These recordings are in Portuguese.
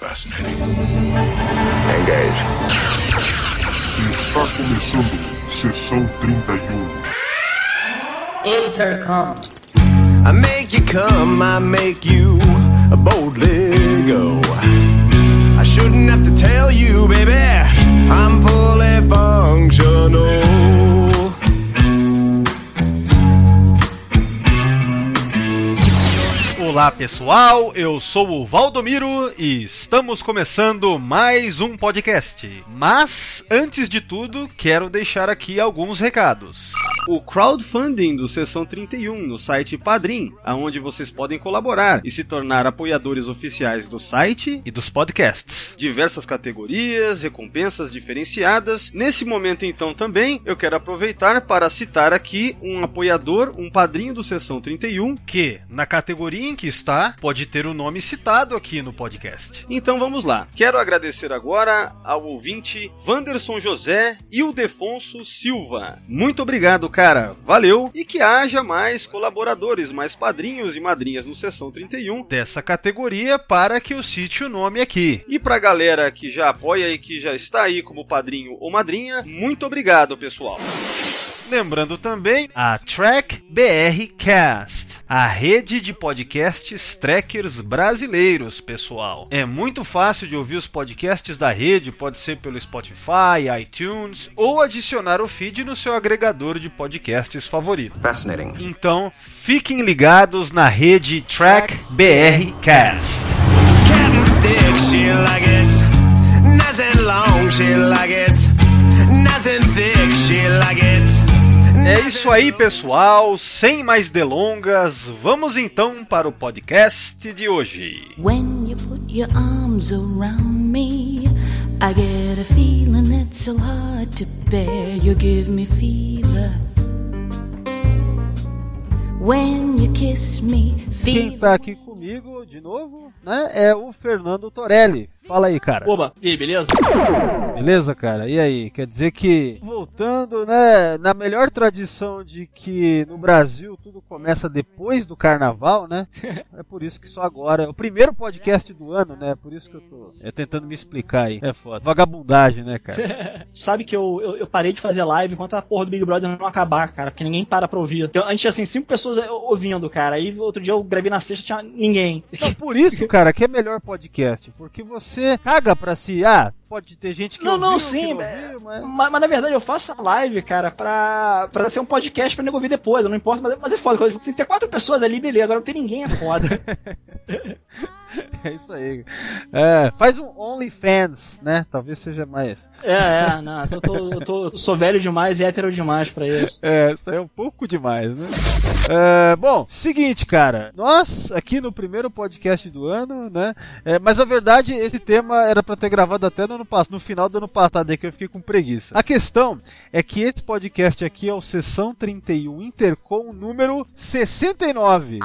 Fascinating. Engage. Está começando Sessão 31. Um. Intercom. I make you come, I make you boldly go. I shouldn't have to tell you, baby, I'm fully functional. Olá pessoal, eu sou o Valdomiro e estamos começando mais um podcast. Mas, antes de tudo, quero deixar aqui alguns recados. O crowdfunding do Sessão 31 no site Padrim, aonde vocês podem colaborar e se tornar apoiadores oficiais do site e dos podcasts. Diversas categorias, recompensas diferenciadas. Nesse momento então também, eu quero aproveitar para citar aqui um apoiador, um padrinho do Sessão 31, que na categoria em que está, pode ter o nome citado aqui no podcast. Então vamos lá. Quero agradecer agora ao ouvinte Wanderson José e o Defonso Silva. Muito obrigado, cara. Valeu e que haja mais colaboradores, mais padrinhos e madrinhas no Sessão 31 dessa categoria para que eu cite o nome aqui. E pra galera que já apoia e que já está aí como padrinho ou madrinha, muito obrigado, pessoal. Lembrando também a Track BR Cast, a rede de podcasts trackers brasileiros, pessoal. É muito fácil de ouvir os podcasts da rede, pode ser pelo Spotify, iTunes ou adicionar o feed no seu agregador de podcasts favorito. Fascinating. Então, fiquem ligados na rede Track BR Cast. She like it. And long, she like it. Nice and É isso aí, pessoal. Sem mais delongas, vamos então para o podcast de hoje. When you put your arms around me, I get a feeling that's so hard to bear. You give me fever. When you kiss me, Quem fever. tá aqui comigo de novo, né, é o Fernando Torelli. Fala aí, cara. Oba, e aí, beleza? Beleza, cara? E aí? Quer dizer que, voltando, né, na melhor tradição de que no Brasil tudo começa depois do carnaval, né? É por isso que só agora, é o primeiro podcast do ano, né? Por isso que eu tô é, tentando me explicar aí. É foda. Vagabundagem, né, cara? Sabe que eu, eu, eu parei de fazer live enquanto a porra do Big Brother não acabar, cara, porque ninguém para pra ouvir. Então, antes tinha assim, cinco pessoas ouvindo, cara. Aí outro dia eu gravei na sexta, tinha ninguém. Então, por isso, cara, que é melhor podcast. Porque você caga pra si. Ah, pode ter gente que Não, ouviu, não, que sim, não ouviu, mas... Mas, mas, na verdade eu faço a live, cara, pra, pra ser um podcast pra nego ouvir depois. Não importa, mas, mas é foda. Quando você tem quatro pessoas ali, beleza. Agora não tem ninguém, é foda. É isso aí. É, faz um OnlyFans, né? Talvez seja mais. é, é, não. Eu, tô, eu tô- sou velho demais e hétero demais pra isso. É, isso aí é um pouco demais, né? É, bom, seguinte, cara. Nós, aqui no primeiro podcast do ano, né? é, mas a verdade, esse tema era pra ter gravado até no ano passado, no final do ano passado, aí que eu fiquei com preguiça. A questão é que esse podcast aqui é o Sessão 31 Intercom número 69.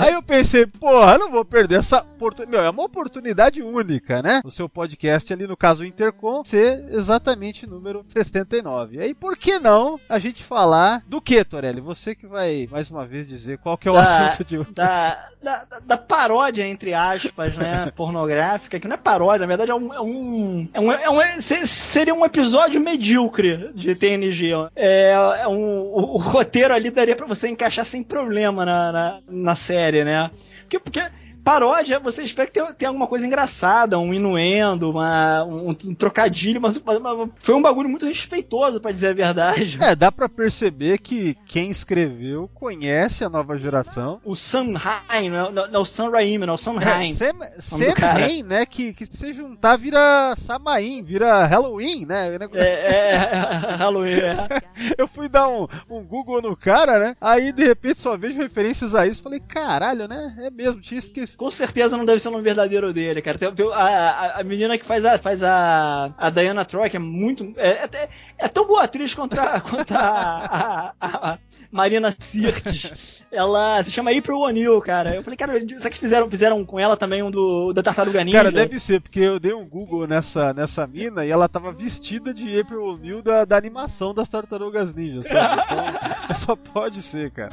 Aí eu pensei, porra, eu não vou perder essa oportunidade. Meu, é uma oportunidade única, né? O seu podcast ali, no caso Intercom, ser exatamente número 69. Aí por que não a gente falar do que, Torelli? Você que vai mais uma vez dizer qual que é o Da- assunto de hoje. da, da, da- paródia, entre aspas, né, pornográfica, que não é paródia, na verdade é um. É um, é um, é um- se- seria um episódio medíocre de TNG. É, é um, o, o roteiro ali daria pra você encaixar sem problema na, na, na série, né? Porque, porque paródia, você espera que tenha, tenha alguma coisa engraçada, um inuendo, uma, um, um trocadilho, mas, mas- mas foi um bagulho muito respeitoso, pra dizer a verdade. É, dá pra perceber que quem escreveu conhece a nova geração. O Sam Hain, não, não, não o Sam Raimi, não o Sam É. Sam, Sam. Hain, né? Que, que se juntar vira Samaim, vira Halloween, né? É, é, Halloween, é. Eu fui dar um, um Google no cara, né? Aí de repente só vejo referências a isso. Falei, caralho, né? É mesmo, tinha esquecido. Com certeza não deve ser o nome verdadeiro dele, cara. Tem- tem- a, a, a menina que faz a, faz a, a Diana Troy, que é muito. É, é, é tão boa atriz quanto a, quanto a, a, a Marina Sirtis. Ela se chama April O'Neil, cara. Eu falei, cara, será que fizeram, fizeram com ela também um do da Tartaruga Ninja? Cara, deve ser, porque eu dei um Google nessa, nessa mina e ela tava vestida de April O'Neil da, da animação das Tartarugas Ninja, sabe? Então, só pode ser, cara.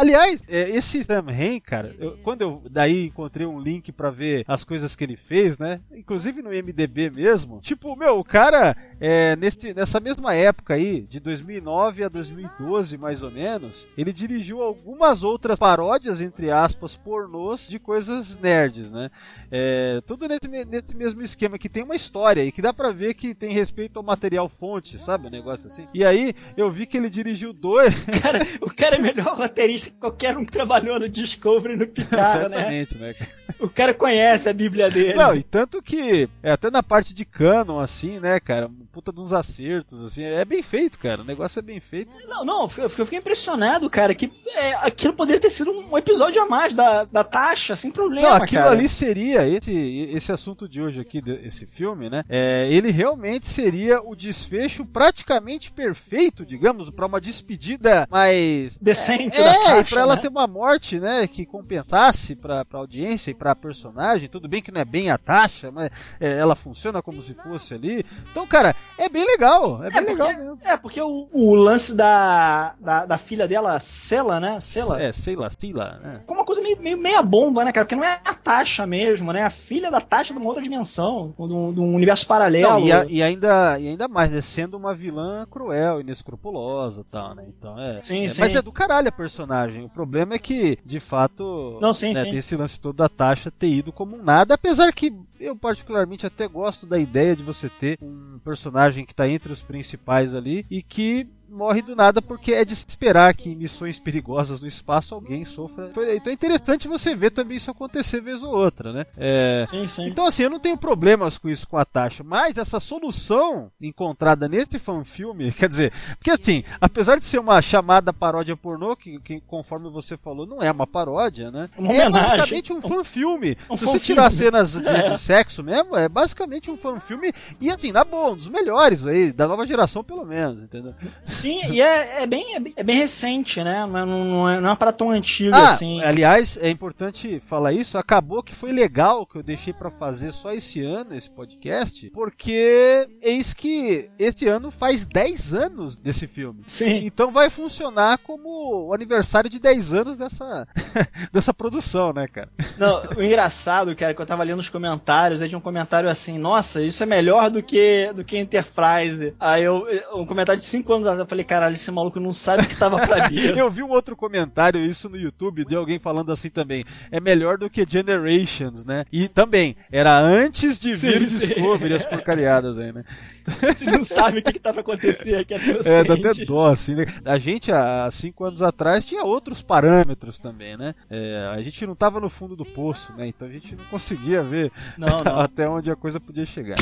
Aliás, é, esse Sam Hain, cara, eu- quando eu daí encontrei um link pra ver as coisas que ele fez, né? Inclusive no MDB mesmo. Tipo, meu, o cara, é, nesse, nessa mesma época aí, de 2009 a 2012, mais ou menos, ele dirigiu algumas outras paródias, entre aspas, pornôs de coisas nerds, né? É, tudo nesse, nesse mesmo esquema, que tem uma história e que dá pra ver que tem respeito ao material fonte, sabe? Um negócio assim. E aí, eu vi que ele dirigiu dois. Cara, o cara é melhor roteirista que qualquer um que trabalhou no Discovery no Picard, né? Certamente, né? O cara conhece a Bíblia dele. Não, e tanto que, é, até na parte de canon, assim, né, cara, um puta de uns acertos, assim, é bem feito, cara, o negócio é bem feito. Não, não, eu fiquei impressionado, cara, que é, aquilo poderia ter sido um episódio a mais da, da taxa, sem problema, Não, aquilo cara. ali seria, esse, esse assunto de hoje aqui, esse filme, né, é, ele realmente seria o desfecho praticamente perfeito, digamos, pra uma despedida mais... Decente da É, e Tasha, pra ela né? ter uma morte, né, que compensasse pra, pra audiência e pra personagem, tudo bem que não é bem a taxa, mas é, ela funciona como se fosse ali. Então, cara, é bem legal, é bem É legal porque, mesmo. é, porque o, o lance da, da, da filha dela, Sela, né? Sela. É, sei lá, sei lá, né. Com uma coisa meio, meio meia bomba, né, cara? Porque não é a Tasha mesmo, né? A filha da Tasha de uma outra dimensão, de um, de um universo paralelo. Não, e, a- e ainda, e ainda mais, né, sendo uma vilã cruel, inescrupulosa e tal, né? Então é. Sim, é, sim. Mas é do caralho a personagem. O problema é que, de fato, Não, sim, né, sim. tem esse lance todo da taxa ter ido como um nada, apesar que eu particularmente até gosto da ideia de você ter um personagem que tá entre os principais ali e que morre do nada porque é de se esperar que em missões perigosas no espaço alguém sofra. Foi- Então é interessante você ver também isso acontecer vez ou outra, né? É, Sim, sim. então, assim, eu não tenho problemas com isso com a taxa, mas essa solução encontrada nesse fanfilme, quer dizer, porque assim, apesar de ser uma chamada paródia pornô, que, que conforme você falou, não é uma paródia, né? Uma é basicamente um fanfilme. um Se você tirar cenas de, É. de sexo mesmo, é basicamente um fanfilme, e assim, na boa, um dos melhores aí, da nova geração pelo menos, entendeu? Sim, e é, é, bem, é bem- é recente, né? Não, não, não é, não é uma parada tão antiga Ah, assim. aliás, é importante falar isso. Acabou que foi legal que eu deixei pra fazer só esse ano esse podcast, porque eis que esse ano faz 10 anos desse filme. Sim. Então vai funcionar como o aniversário de 10 anos dessa, dessa produção, né, cara? Não, o engraçado, cara, que eu tava lendo os comentários, aí tinha um comentário assim, nossa, isso é melhor do que do que Enterprise. Aí eu, um comentário de 5 anos atrás, falei, caralho, esse maluco não sabe o que tava pra vir. Eu vi um outro comentário, isso no YouTube, de alguém falando assim também. É melhor do que Generations, né? E também, era antes de vir Sim, sim. Discovery, as porcariadas aí, né? Você não sabe o que, que tá pra acontecer aqui, É, dá até dó, assim, né? A gente, há cinco anos atrás, tinha outros parâmetros também, né? É, a gente não tava no fundo do poço, né? Então a gente não conseguia ver Não, não. até onde a coisa podia chegar.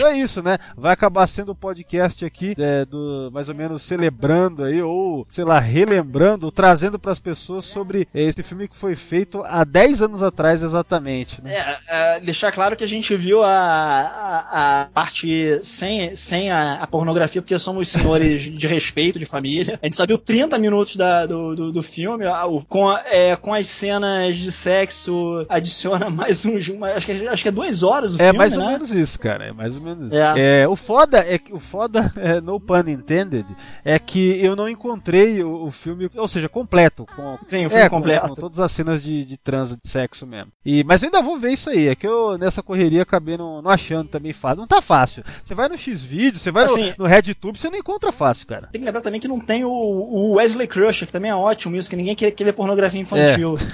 Então é isso, né? Vai acabar sendo o podcast aqui é, do mais ou menos celebrando aí ou sei lá relembrando, trazendo para as pessoas sobre é, esse filme que foi feito há 10 anos atrás exatamente. Né? É, é, deixar claro que a gente viu a, a, a parte sem, sem a, a pornografia, porque somos senhores de respeito, de família. A gente só viu 30 minutos da, do, do, do filme, com, é, com as cenas de sexo, adiciona mais uns. Uma, acho, que, acho que é duas horas o É filme. mais ou né? menos isso, cara. É mais ou menos isso. É. É, o foda é que o foda, é, no pun intended, é que eu não encontrei o, o filme, ou seja, completo. Com, Sim, o filme é, com- completo. Com, todas as cenas de, de transa, de sexo mesmo. E, mas eu ainda vou ver isso aí. É que eu nessa correria acabei não, não achando também fácil. Não tá fácil. Você vai no X-Video, você vai Assim- no, no RedTube, você não encontra fácil, cara. Tem que lembrar também que não tem o, o Wesley Crusher, que também é ótimo isso, que ninguém quer, quer ver pornografia infantil.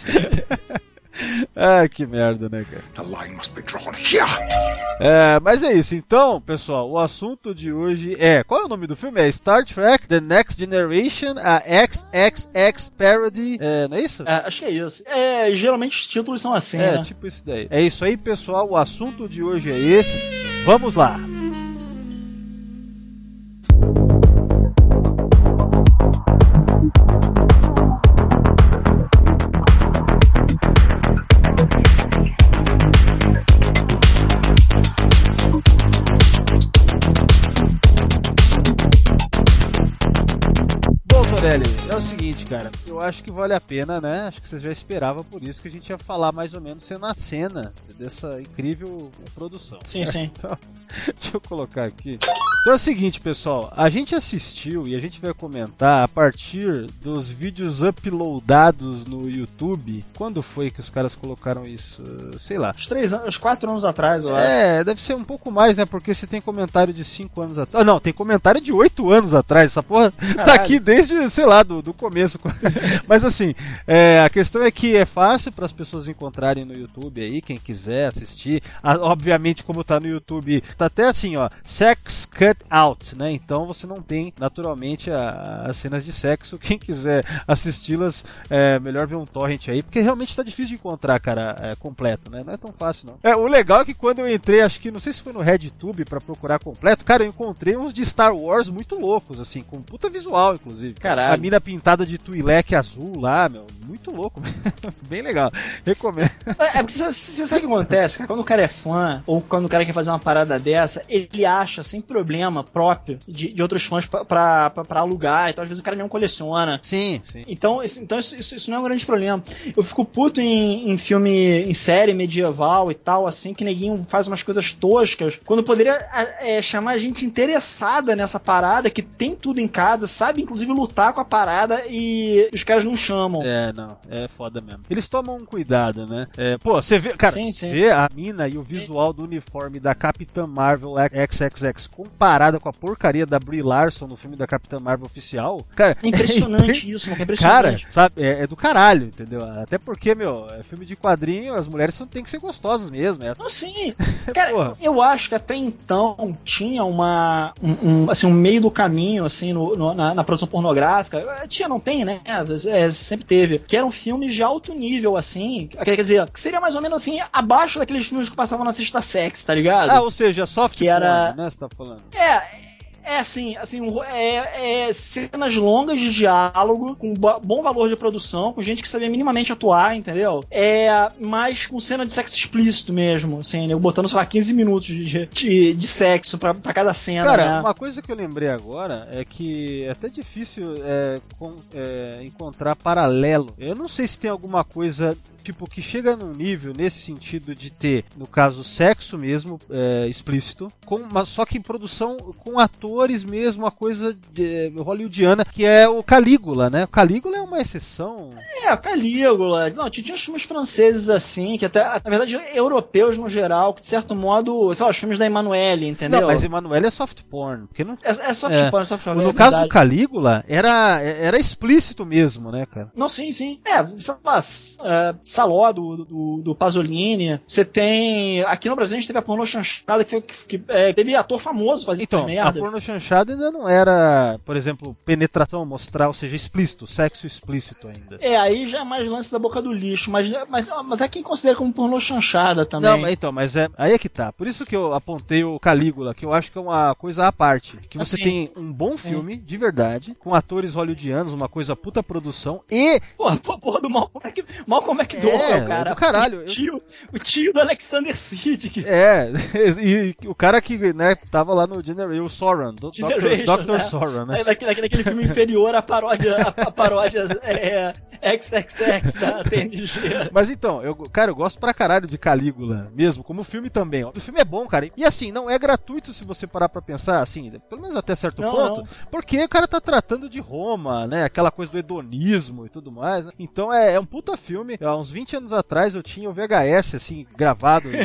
Ah, que merda, né, cara? The line must be drawn here. É, mas é isso. Então, pessoal, o assunto de hoje é. Qual é o nome do filme? É Star Trek The Next Generation, a XXX Parody. É, não é isso? É, acho que é isso. É, geralmente os títulos são assim, É, né? tipo isso daí. É isso aí, pessoal. O assunto de hoje é esse. Vamos lá. É o seguinte, cara. Eu acho que vale a pena, né? Acho que você já esperava por isso que a gente ia falar mais ou menos cena a cena dessa incrível produção. Sim, sim. Então, deixa eu colocar aqui. Então é o seguinte, pessoal, a gente assistiu e a gente vai comentar a partir dos vídeos uploadados no YouTube. Quando foi que os caras colocaram isso? Sei lá. Uns três anos, uns quatro anos atrás, eu acho. É, deve ser um pouco mais, né? Porque se tem comentário de 5 anos atrás. Ah, não, tem comentário de 8 anos atrás. Essa porra tá Caralho. aqui desde, sei lá, do, do começo. Mas assim, é, a questão é que é fácil para as pessoas encontrarem no YouTube aí, quem quiser assistir. Ah, obviamente, como tá no YouTube, tá até assim, ó, sex cut out, né? Então você não tem naturalmente a- as cenas de sexo. Quem quiser assisti-las, é melhor ver um torrent aí, porque realmente tá difícil de encontrar, cara, é, completo, né? Não é tão fácil, não. É, o legal é que quando eu entrei, acho que não sei se foi no RedTube pra procurar completo, cara, eu encontrei uns de Star Wars muito loucos, assim, com puta visual, inclusive. Caralho. A mina pintada de Twi'lek azul lá, meu, muito louco. Bem legal. Recomendo. É, é porque você, você sabe o que acontece, cara? Quando o cara é fã, ou quando o cara quer fazer uma parada dessa, ele acha, sem problema próprio, de, de outros fãs pra, pra, pra- pra alugar, então às vezes o cara nem coleciona. Sim, sim. Então, isso, então isso, isso- isso não é um grande problema. Eu fico puto em, em filme, em série medieval e tal, assim, que neguinho faz umas coisas toscas, quando poderia a- é, chamar gente interessada nessa parada, que tem tudo em casa, sabe inclusive lutar com a parada e os caras não chamam. É, não, é foda mesmo. Eles tomam um cuidado, né? É, pô, você vê, cara, Sim, sim. vê a mina e o visual do uniforme da Capitã Marvel XXX comparada com a porcaria da Brie Larson no filme da Capitã Marvel oficial, cara. É impressionante isso, mano, é Cara, sabe, é, é do caralho, entendeu? Até porque, meu, é filme de quadrinho, as mulheres tem que ser gostosas mesmo. É, Não, sim. Cara, eu acho que até então tinha uma. Um, um, assim, um meio do caminho, assim, no, no- na, na produção pornográfica. Eh, Tinha, não tem, né? É, sempre teve. Que eram filmes de alto nível, assim. Quer dizer, que seria mais ou menos assim, abaixo daqueles filmes que passavam na Sexta Sex, tá ligado? Ah, ou seja, soft Que era- porn, né? Você tá falando. É. É assim, assim, é, é cenas longas de diálogo, com bo- bom valor de produção, com gente que sabia minimamente atuar, entendeu? É, mas com cena de sexo explícito mesmo, assim, né? botando, sei lá, 15 minutos de, de, de sexo pra, pra cada cena, Cara, né? uma coisa que eu lembrei agora é que é até difícil é, com- é, encontrar paralelo. Eu não sei se tem alguma coisa tipo que chega num nível nesse sentido de ter, no caso, sexo mesmo é, explícito, com, mas só que em produção com atores mesmo, uma coisa de, é, hollywoodiana, que é o Calígula, né? O Calígula é uma exceção. É, Calígula. Não, tinha uns filmes franceses assim, que até, na verdade, europeus no geral, que de certo modo, sei lá, os filmes da Emanuele, entendeu? Não, mas Emanuele é soft porn, porque não É, é soft É. porn, é soft porn, no é caso do. Calígula, era, era explícito mesmo, né, cara? Não, sim, sim. É, sei lá, é, Saló do, do, do Pasolini. Você tem. Aqui no Brasil a gente teve a pornô chanchada, que, foi, que, que, é, teve ator famoso fazendo Então, essa a merda. porno chanchada ainda não era, por exemplo, penetração, mostrar, ou seja, explícito, sexo explícito ainda. É, aí já é mais lance da boca do lixo, mas, mas, mas é quem considera como pornô chanchada também. Não, mas então, mas é aí é que tá. Por isso que eu apontei o Calígula, que eu acho que é uma coisa à parte. Que você Assim. tem um bom filme, de verdade, com atores hollywoodianos, uma coisa puta produção, e Porra, porra, do Malcolm, Mac, Malcolm McDowell, É, cara. do caralho. O tio, o tio do Alexander Siddig. é, e, o cara que, né, tava lá no Generation, o Soran, do, Dr. Generation, Dr. né? Soran, né? É, daquele, daquele filme inferior à paródia, a, a paródia é, XXX da TNG. Mas então, eu, cara, eu gosto pra caralho de Calígula, mesmo, como filme também. O filme é bom, cara. E assim, não é gratuito se você parar pra pensar, assim, pelo menos até certo Não, ponto, não. porque o cara tá tratando de Roma, né? Aquela coisa do hedonismo e tudo mais. né? Então é, é um puta filme. Há uns 20 anos atrás eu tinha o VHS, assim, gravado.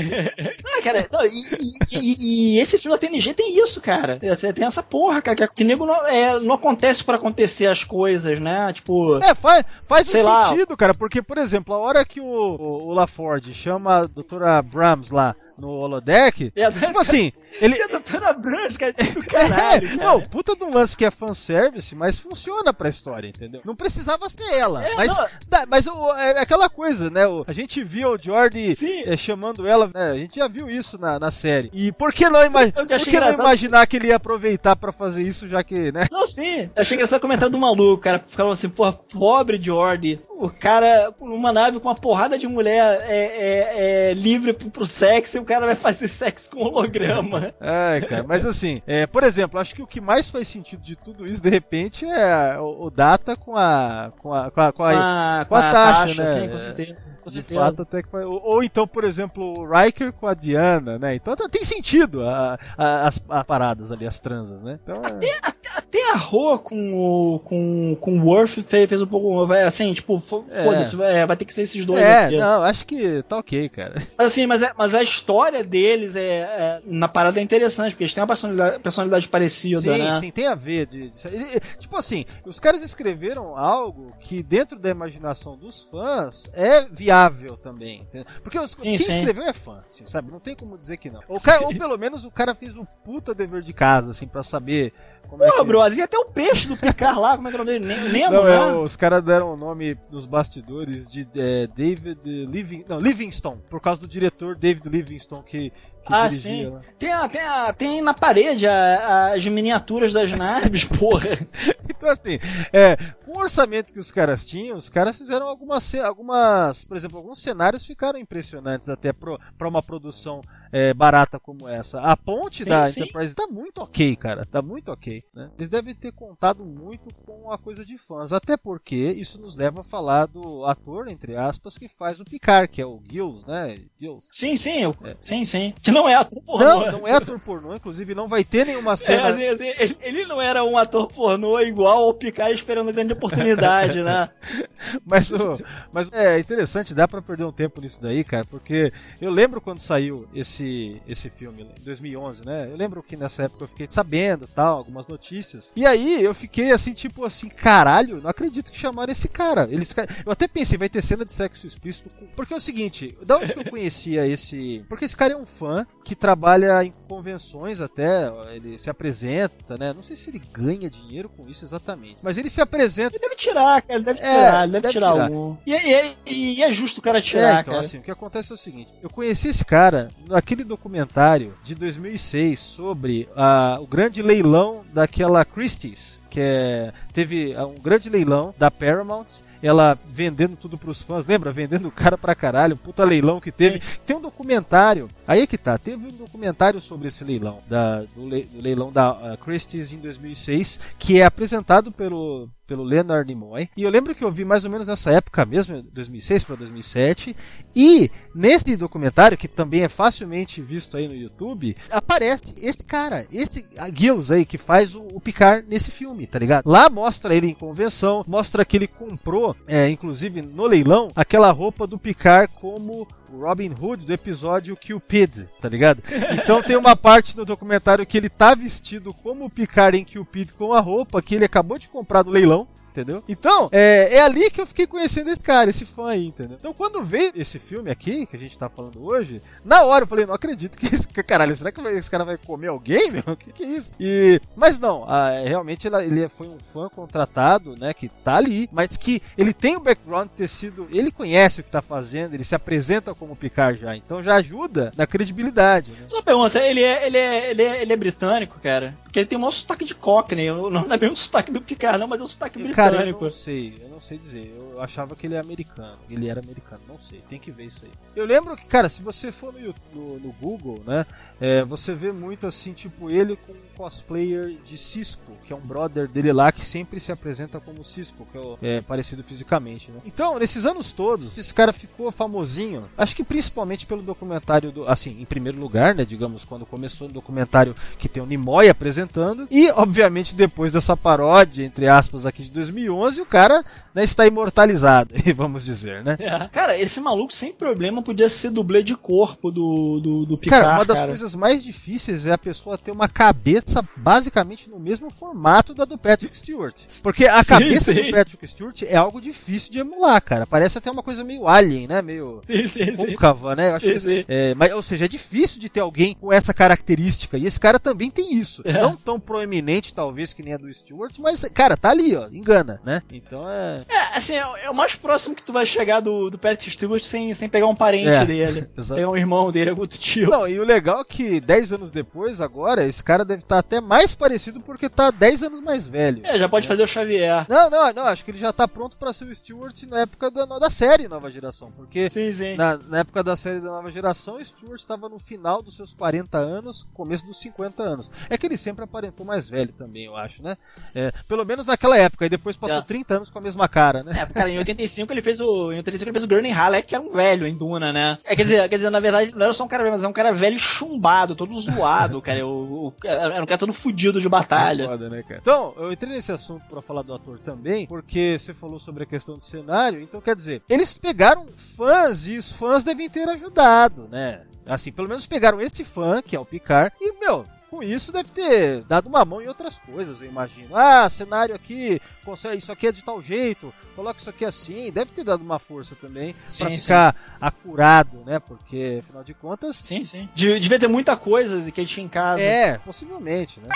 Ah, cara, não, e, e- e- e esse filme da TNG tem isso, cara. Tem, tem essa porra, cara, que, que nego não, é, não acontece por acontecer as coisas, né? Tipo. É, faz, faz Sei um lá. sentido, cara, porque, por exemplo, a hora que o, o, o LaFord chama a doutora Brahms lá no holodeck, É, tipo assim, ele, a doutora é do caralho, É, cara. não, puta de um lance que é fanservice, mas funciona pra história, entendeu? Não precisava ser ela. É, mas dá- mas o- é aquela coisa, né? o- a gente viu o Jordi é, chamando ela, né, a gente já viu isso na, na série. E por que não, ima por que não imaginar que ele ia aproveitar pra fazer isso, já que, né? Não, sim. Eu achei engraçado o comentário do maluco, cara. Ficava assim, porra, pobre Jordi. O cara, numa nave com uma porrada de mulher é, é, é, livre pro, pro sexo, o cara vai fazer sexo com holograma. Ai, cara, mas assim, é, por exemplo, acho que o que mais faz sentido de tudo isso, de repente, é o, o Data com a. com a. com a, com a, Ah, com a Tasha, né? Sim, com certeza. Com certeza. fato, até que ou, ou então, por exemplo, o Riker com a Diana, né? Então tá- tem sentido a- a- as, as paradas ali, as transas, né? Então, é- Até a Ro com o, com, com o Worf fez, fez um pouco. Assim, tipo, É. foda-se, vai, vai ter que ser esses dois é, aqui. não, acho que tá ok, cara. Mas assim, mas, é- mas a história deles é, é- na parada é interessante, porque eles têm uma personalidade, personalidade parecida, Sim, né? sim, tem a ver. De, de- ele- tipo assim, os caras escreveram algo que dentro da imaginação dos fãs é viável também. entendeu? Porque os- quem sim. escreveu é fã, assim, sabe? Não tem como dizer que não. O cara- ou pelo menos o cara fez um puta dever de casa, assim, pra saber como é Pô, que... brother, e até o peixe do Picard lá, como é que é o nome dele? Nem- Nemo, Não, né? é, os caras deram o nome nos bastidores de é, David Living, não, Livingstone, por causa do diretor David Livingstone que, que Ah, dirigia sim. lá. Tem, a- tem, a- tem na parede a- as miniaturas das naves, porra. Então, assim, é, o orçamento que os caras tinham, os caras fizeram algumas, algumas por exemplo, alguns cenários ficaram impressionantes até para uma produção é, barata como essa. A ponte Sim, da sim. Enterprise tá muito ok, cara, tá muito ok. Né? Eles devem ter contado muito com a coisa de fãs, até porque isso nos leva a falar do ator, entre aspas, que faz o Picard, que é o Gills, né? Gills. Sim, sim, eu- sim, sim. Que não é ator pornô. Não, não é ator pornô, inclusive não vai ter nenhuma É, cena. assim, assim, ele, não era um ator pornô igual ao Picard esperando grande oportunidade, né? Mas, mas é interessante, dá pra perder um tempo nisso daí, cara, porque eu lembro quando saiu esse, esse filme, em 2011, né? Eu lembro que nessa época eu fiquei sabendo, tal, algumas notícias. E aí eu fiquei assim, tipo assim, caralho, não acredito que chamaram esse cara. Eles, eu até pensei, vai ter cena de sexo explícito. Porque é o seguinte, da onde que eu conhecia esse... Porque esse cara é um fã que trabalha em convenções até, ele se apresenta, né? Não sei se ele ganha dinheiro com isso exatamente, mas ele se apresenta Ele deve tirar, cara, ele deve É, tirar, ele deve, deve tirar, tirar. algum. E, e- e- e é justo o cara tirar, é, então, cara. assim, o que acontece é o seguinte: eu conheci esse cara naquele documentário de 2006 sobre ah, o grande leilão daquela Christie's, que é, teve ah, um grande leilão da Paramount. Ela vendendo tudo pros fãs, lembra? Vendendo o cara pra caralho, puta leilão que teve. Tem um documentário, aí é que tá, teve um documentário sobre esse leilão, da, do, le- do leilão da ah, Christie's em 2006, que é apresentado pelo, pelo Leonard Nimoy. E eu lembro que eu vi mais ou menos nessa época mesmo, 2006 para 2007. E nesse documentário, que também é facilmente visto aí no YouTube, aparece esse cara, esse Gills aí, que faz o, o Picard nesse filme, tá ligado? Lá mostra ele em convenção, mostra que ele comprou, é, inclusive no leilão, aquela roupa do Picard como Robin Hood do episódio Cupid, tá ligado? Então tem uma parte no documentário que ele tá vestido como o Picard em Cupid com a roupa que ele acabou de comprar do leilão. Entendeu? Então, é, é ali que eu fiquei conhecendo esse cara, esse fã aí, entendeu? Então, quando veio esse filme aqui, que a gente tá falando hoje, na hora eu falei, não acredito que esse caralho, será que esse cara vai comer alguém, meu? O que, que é isso? E, mas não, ah, realmente ela- ele foi um fã contratado, né, que tá ali, mas que ele tem o background de ter sido, ele conhece o que tá fazendo, ele se apresenta como Picard já, então já ajuda na credibilidade, né? Só pergunta, ele é, ele, é, ele, é, ele é britânico, cara? Porque ele tem o maior sotaque de Cockney, não não é bem o sotaque do Picard, não, mas é o sotaque Cara, eu britânico. não sei, eu não sei dizer. Eu achava que ele é americano. Ele era americano, não sei. Tem que ver isso aí. Eu lembro que, cara, se você for no, no, no Google, né, é, você vê muito assim, tipo, ele com um cosplayer de Cisco, que é um brother dele lá que sempre se apresenta como Cisco, que é, o- é parecido fisicamente, né? Então, nesses anos todos, esse cara ficou famosinho. Acho que principalmente pelo documentário do, assim, em primeiro lugar, né, digamos, quando começou o documentário que tem o Nimoy apresentando e, obviamente, depois dessa paródia entre aspas aqui de 2011, o cara, né, está imortalizado, vamos dizer, né? É. Cara, esse maluco sem problema podia ser dublê de corpo do, do, do Picard, Cara, cara. uma das coisas mais difíceis é a pessoa ter uma cabeça basicamente no mesmo formato da do Patrick Stewart. Porque a Sim, cabeça sim. do Patrick Stewart é algo difícil de emular, cara. Parece até uma coisa meio alien, né? Meio Sim, côncava, né? Eu acho que- é, mas, ou seja, é difícil de ter alguém com essa característica. E esse cara também tem isso. É. Não não tão proeminente, talvez, que nem a do Stewart, mas, cara, tá ali, ó, engana, né? Então é. É, assim, é, o mais próximo que tu vai chegar do, do Patrick Stewart sem, sem pegar um parente É, dele. exato. pegar um irmão dele, algum tio. Não, e o legal é que 10 anos depois, agora, esse cara deve estar até mais parecido porque tá 10 anos mais velho. É, já pode fazer o Xavier. Não, não, não, acho que ele já tá pronto pra ser o Stewart na época da, da série Nova Geração, porque Sim, sim. na, na época da série da Nova Geração, o Stewart estava no final dos seus 40 anos, começo dos 50 anos. É que ele sempre aparentou mais velho também, eu acho, né? É, pelo menos naquela época, e depois passou É. 30 anos com a mesma cara, né? É, cara, em 85 ele fez o. Em 85 ele fez o Gurney Halleck, que era um velho em Duna, né? É, quer dizer, quer dizer, na verdade, não era só um cara velho, mas era um cara velho chumbado, todo zoado, cara. O, o- era um cara todo fudido de batalha. Foda, né, cara? Então, eu entrei nesse assunto pra falar do ator também, porque você falou sobre a questão do cenário, então quer dizer, eles pegaram fãs e os fãs devem ter ajudado, né? Assim, pelo menos pegaram esse fã, que é o Picard, e, meu, com isso deve ter dado uma mão em outras coisas, eu imagino. Ah, cenário aqui, consegue, isso aqui é de tal jeito, coloca isso aqui assim, deve ter dado uma força também pra Sim, ficar acurado, né? Porque, afinal de contas, Sim, sim. De- Devia ter muita coisa que ele tinha em casa. é, possivelmente, né?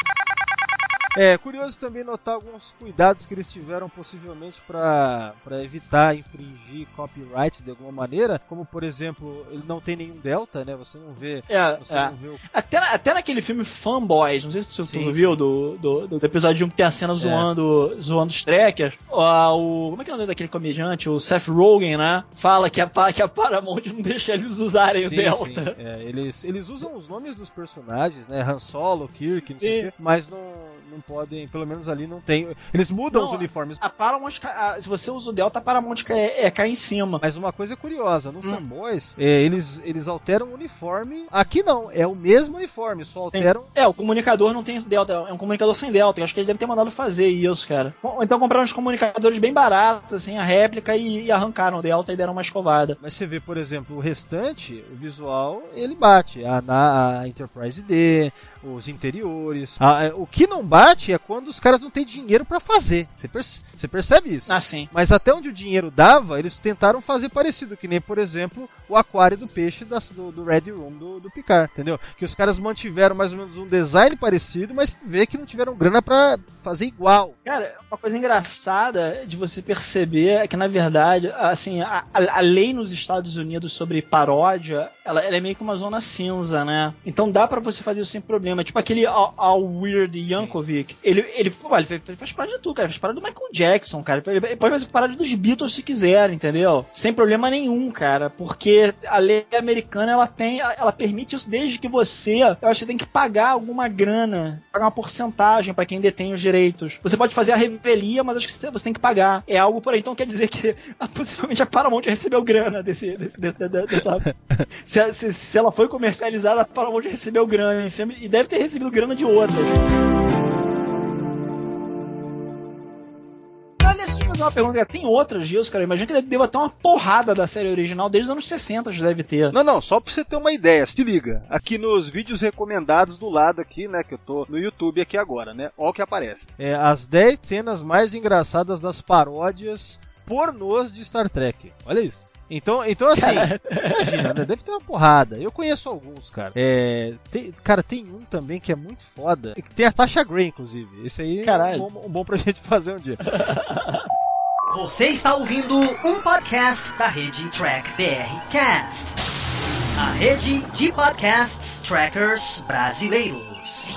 É curioso também notar alguns cuidados que eles tiveram possivelmente para evitar infringir copyright de alguma maneira, como por exemplo, ele não tem nenhum delta, né? Você não vê, É, você é. não vê o Até, até naquele filme Fanboys, não sei se tu, Sim, viu, do, do, do episódio 1 que tem a cena zoando, zoando os trackers. O, como é que é o nome daquele comediante? O Seth Rogen, né? Fala que a, que a Paramount não deixa eles usarem o Sim, Delta. sim. É, eles, eles usam os nomes dos personagens, né? Han Solo, Kirk, não sei o Sim. quê, mas não, não podem, pelo menos ali não tem. Eles mudam Não, os uniformes. A Paramount, a- se você usa o Delta, a Paramount cai, é, cai em cima. Mas uma coisa curiosa, Hum. no Fanboys, é, eles, eles alteram o uniforme. Aqui não, é o mesmo uniforme, só Sim. alteram É, o comunicador não tem Delta, é um comunicador sem Delta. Eu acho que ele deve ter mandado fazer isso, cara. Ou então compraram uns comunicadores bem baratos, assim, a réplica e, e arrancaram o Delta e deram uma escovada. Mas você vê, por exemplo, o restante, o visual, ele bate. A, na, a Enterprise D, os interiores. A- é, o que não bate é quando os caras não têm dinheiro pra fazer. Você, perce- você percebe isso? Ah, sim. Mas até onde o dinheiro dava, eles tentaram fazer parecido, que nem, por exemplo, o aquário do peixe das- do, do Red Room do, do Picard, entendeu? Que os caras mantiveram mais ou menos um design parecido, mas vê que não tiveram grana pra fazer igual. Cara, uma coisa engraçada de você perceber é que, na verdade, assim, a, a- a lei nos Estados Unidos sobre paródia, ela, ela é meio que uma zona cinza, né? Então dá pra você fazer isso sem problema. Tipo aquele Al, Al Weird Yankovic. Ele, ele, pô, ele, faz parte de tudo, cara. Ele faz parte do Michael Jackson, cara. Ele ele pode fazer parada dos Beatles se quiser, entendeu? Sem problema nenhum, cara. Porque a lei americana, ela tem, ela permite isso desde que você, eu acho que você tem que pagar alguma grana, pagar uma porcentagem pra quem detém os direitos. Você pode fazer a revelia, mas acho que você tem que pagar. É algo por aí. Então quer dizer que possivelmente a Paramount recebeu grana desse, desse, desse- de- dessa. se, se, se ela foi comercializada, a Paramount recebeu grana e deve ter recebido grana de outras. Fazer uma pergunta. Tem outras Geos, cara. Imagina que deve deva ter uma porrada da série original desde os anos 60 já deve ter. Não, não, só pra você ter uma ideia, se liga. Aqui nos vídeos recomendados do lado aqui, né, que eu tô no YouTube aqui agora, né? Ó o que aparece. É as 10 cenas mais engraçadas das paródias pornôs de Star Trek. Olha isso. Então, então assim, imagina, né? Deve ter uma porrada. Eu conheço alguns, cara. É, tem- cara, tem um também que é muito foda. Que tem a Tasha Gray, inclusive. Esse aí é Caralho. um bom, um bom pra gente fazer um dia. Você está ouvindo um podcast da rede Track BR Cast, a rede de podcasts trackers brasileiros.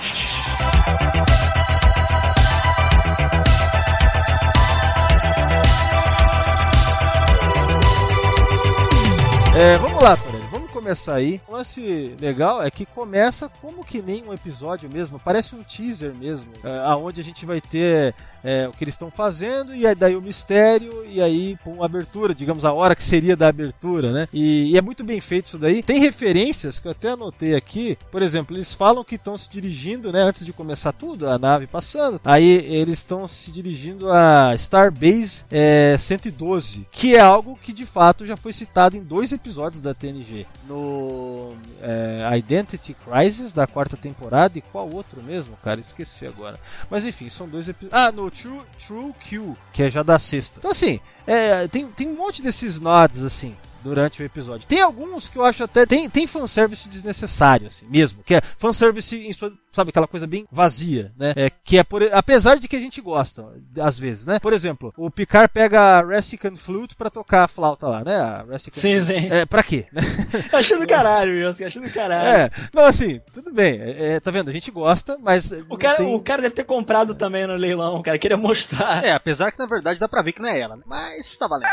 É, vamos lá, Torelli, vamos começar aí. O lance legal é que começa como que nem um episódio mesmo, parece um teaser mesmo, é, aonde a gente vai ter é, o que eles estão fazendo e aí daí o mistério e aí com a abertura, digamos a hora que seria da abertura, né? E, e é muito bem feito isso daí. Tem referências que eu até anotei aqui, por exemplo, eles falam que estão se dirigindo, né, antes de começar tudo, a nave passando, aí eles estão se dirigindo a Starbase é, 112, que é algo que de fato já foi citado em dois episódios da TNG. No é, Identity Crisis da quarta temporada e qual outro mesmo, cara? Esqueci agora. Mas enfim, são dois episódios. Ah, no True, True Q, que é já da sexta. Então assim, é, tem, tem um monte desses nods assim. Durante o episódio. Tem alguns que eu acho até. Tem, tem fanservice desnecessário, assim, mesmo. Que é fanservice em sua. Sabe, aquela coisa bem vazia, né? É, que é por. Apesar de que a gente gosta, às vezes, né? Por exemplo, o Picard pega a Ressican Flute pra tocar a flauta lá, né? A Ressican Sim, Flute. sim. É, pra quê? né? Achei do caralho, Wilson, achei do caralho. É, não, assim, tudo bem. É, é, tá vendo? A gente gosta, mas. O cara, tem- o cara deve ter comprado também no leilão, cara. Queria mostrar. É, apesar que na verdade dá pra ver que não é ela, né? Mas tá valendo.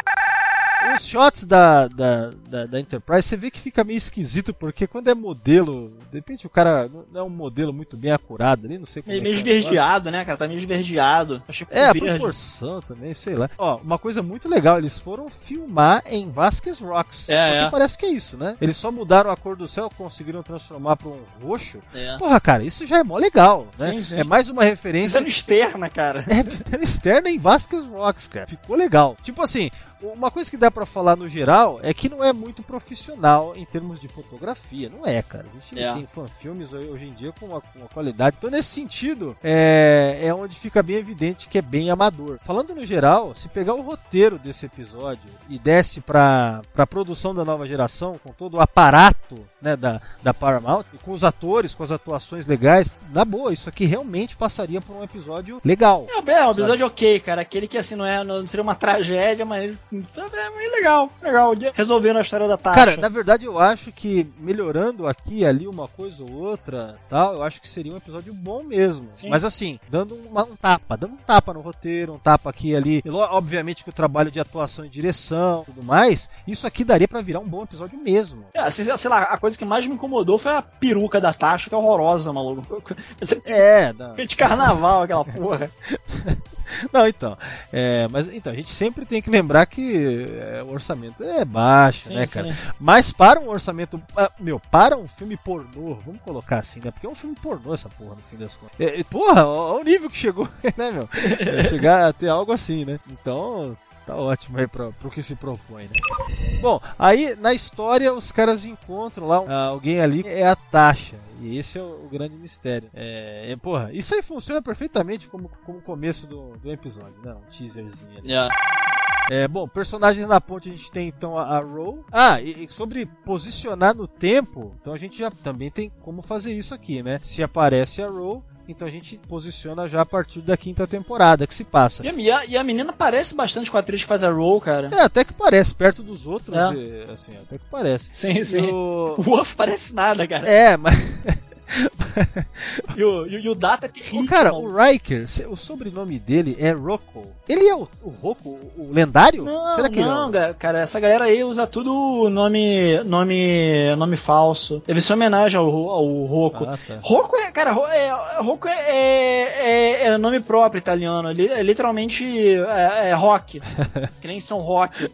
Os shots da, da, da, da Enterprise, você vê que fica meio esquisito, porque quando é modelo, de repente o cara não é um modelo muito bem acurado ali, não sei como Meio, é meio é. esverdeado, né, cara? Tá meio esverdeado. Achei É, a verde. proporção também, sei lá. Ó, uma coisa muito legal, eles foram filmar em Vasquez Rocks. É, porque é. parece que é isso, né? Eles só mudaram a cor do céu, conseguiram transformar pra um roxo. É. Porra, cara, isso já é mó legal, né? Sim, sim. É mais uma referência externa, cara. é externa em Vasquez Rocks, cara. Ficou legal. Tipo assim, uma coisa que dá pra falar no geral é que não é muito profissional em termos de fotografia. Não é, cara. A gente É. tem fanfilmes ho- hoje em dia com uma, com uma qualidade. Então, nesse sentido, é, é onde fica bem evidente que é bem amador. Falando no geral, se pegar o roteiro desse episódio e desce pra, pra produção da nova geração, com todo o aparato né, da, da Paramount, e com os atores, com as atuações legais, na boa, isso aqui realmente passaria por um episódio legal. É, é um episódio ok, cara. Aquele que assim não é, não seria uma tragédia, mas é meio legal, legal. Resolvendo a história da taxa. Cara, na verdade eu acho que melhorando aqui ali uma coisa ou outra, tal, eu acho que seria um episódio bom mesmo. Sim. Mas assim, dando uma- um tapa, dando um tapa no roteiro, um tapa aqui e ali. Obviamente que o trabalho de atuação e direção, tudo mais, isso aqui daria pra virar um bom episódio mesmo. É, sei lá, a coisa que mais me incomodou foi a peruca da taxa, que é horrorosa, maluco. É, não. De carnaval, aquela porra. Não, então. É, mas então, a gente sempre tem que lembrar que é, o orçamento é baixo, Sim, né, sim. cara? Mas para um orçamento. ah, Meu, para um filme pornô, vamos colocar assim, né? Porque é um filme pornô essa porra, no fim das contas. É, porra, olha o nível que chegou, né, meu? É, chegar a ter algo assim, né? Então. Tá ótimo aí pra, pro que se propõe, né? Bom, aí na história os caras encontram lá ah, alguém ali, é a Tasha. E esse é o, o grande mistério. É, é, porra, isso aí funciona perfeitamente como, como começo do, do episódio, né? Um teaserzinho ali. É, bom, personagens na ponte a gente tem então a, a Ro. Ah, e, e sobre posicionar no tempo, então a gente já também tem como fazer isso aqui, né? Se aparece a Ro, então a gente posiciona já a partir da quinta temporada que se passa. E a, e a- menina parece bastante com a atriz que faz a Roll, cara. É, até que parece, perto dos outros, É. e, assim, até que parece. Sim, E sim. o- O Wolf parece nada, cara. É, mas. E, o, e, o- Data é terrível. Cara, o Riker, se- o sobrenome dele é Rocco. Ele é o, o Rocco, o, lendário? Não, Será que não, ele é? ga- cara, essa galera aí usa tudo nome nome nome falso. Deve ser homenagem ao, ao Rocco. Ah, tá. Rocco é, cara, Ro- é, Rocco é, é, é nome próprio italiano. Li- É literalmente é, é rock. que nem São Roque.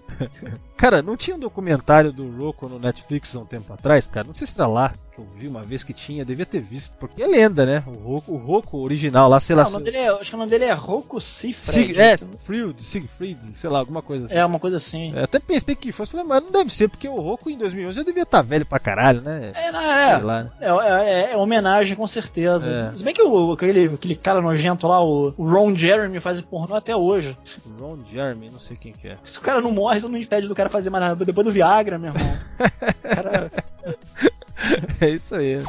Cara, não tinha um documentário do Rocco no Netflix há um tempo atrás, cara? Não sei se era lá que eu vi uma vez que tinha, devia ter visto, porque é lenda, né? O Rocco, o Rocco original lá, sei lá. Não, o nome dele é, acho que o nome dele é Rocco Siegfried. Sig, é, Fried, Siegfried, sei lá, alguma coisa assim. É, uma coisa assim. É, até pensei que fosse, falei, mas não deve ser, porque o Rocco em 2011 já devia estar velho pra caralho, né? É, não, é, Sei lá, né? é, é, é homenagem com certeza. É. Se bem que o, aquele, aquele cara nojento lá, o, o Ron Jeremy, faz pornô até hoje. Ron Jeremy, não sei quem que é. Se o cara não morre, isso não impede do cara fazer mais nada. Depois do Viagra, meu irmão. Cara, É isso aí.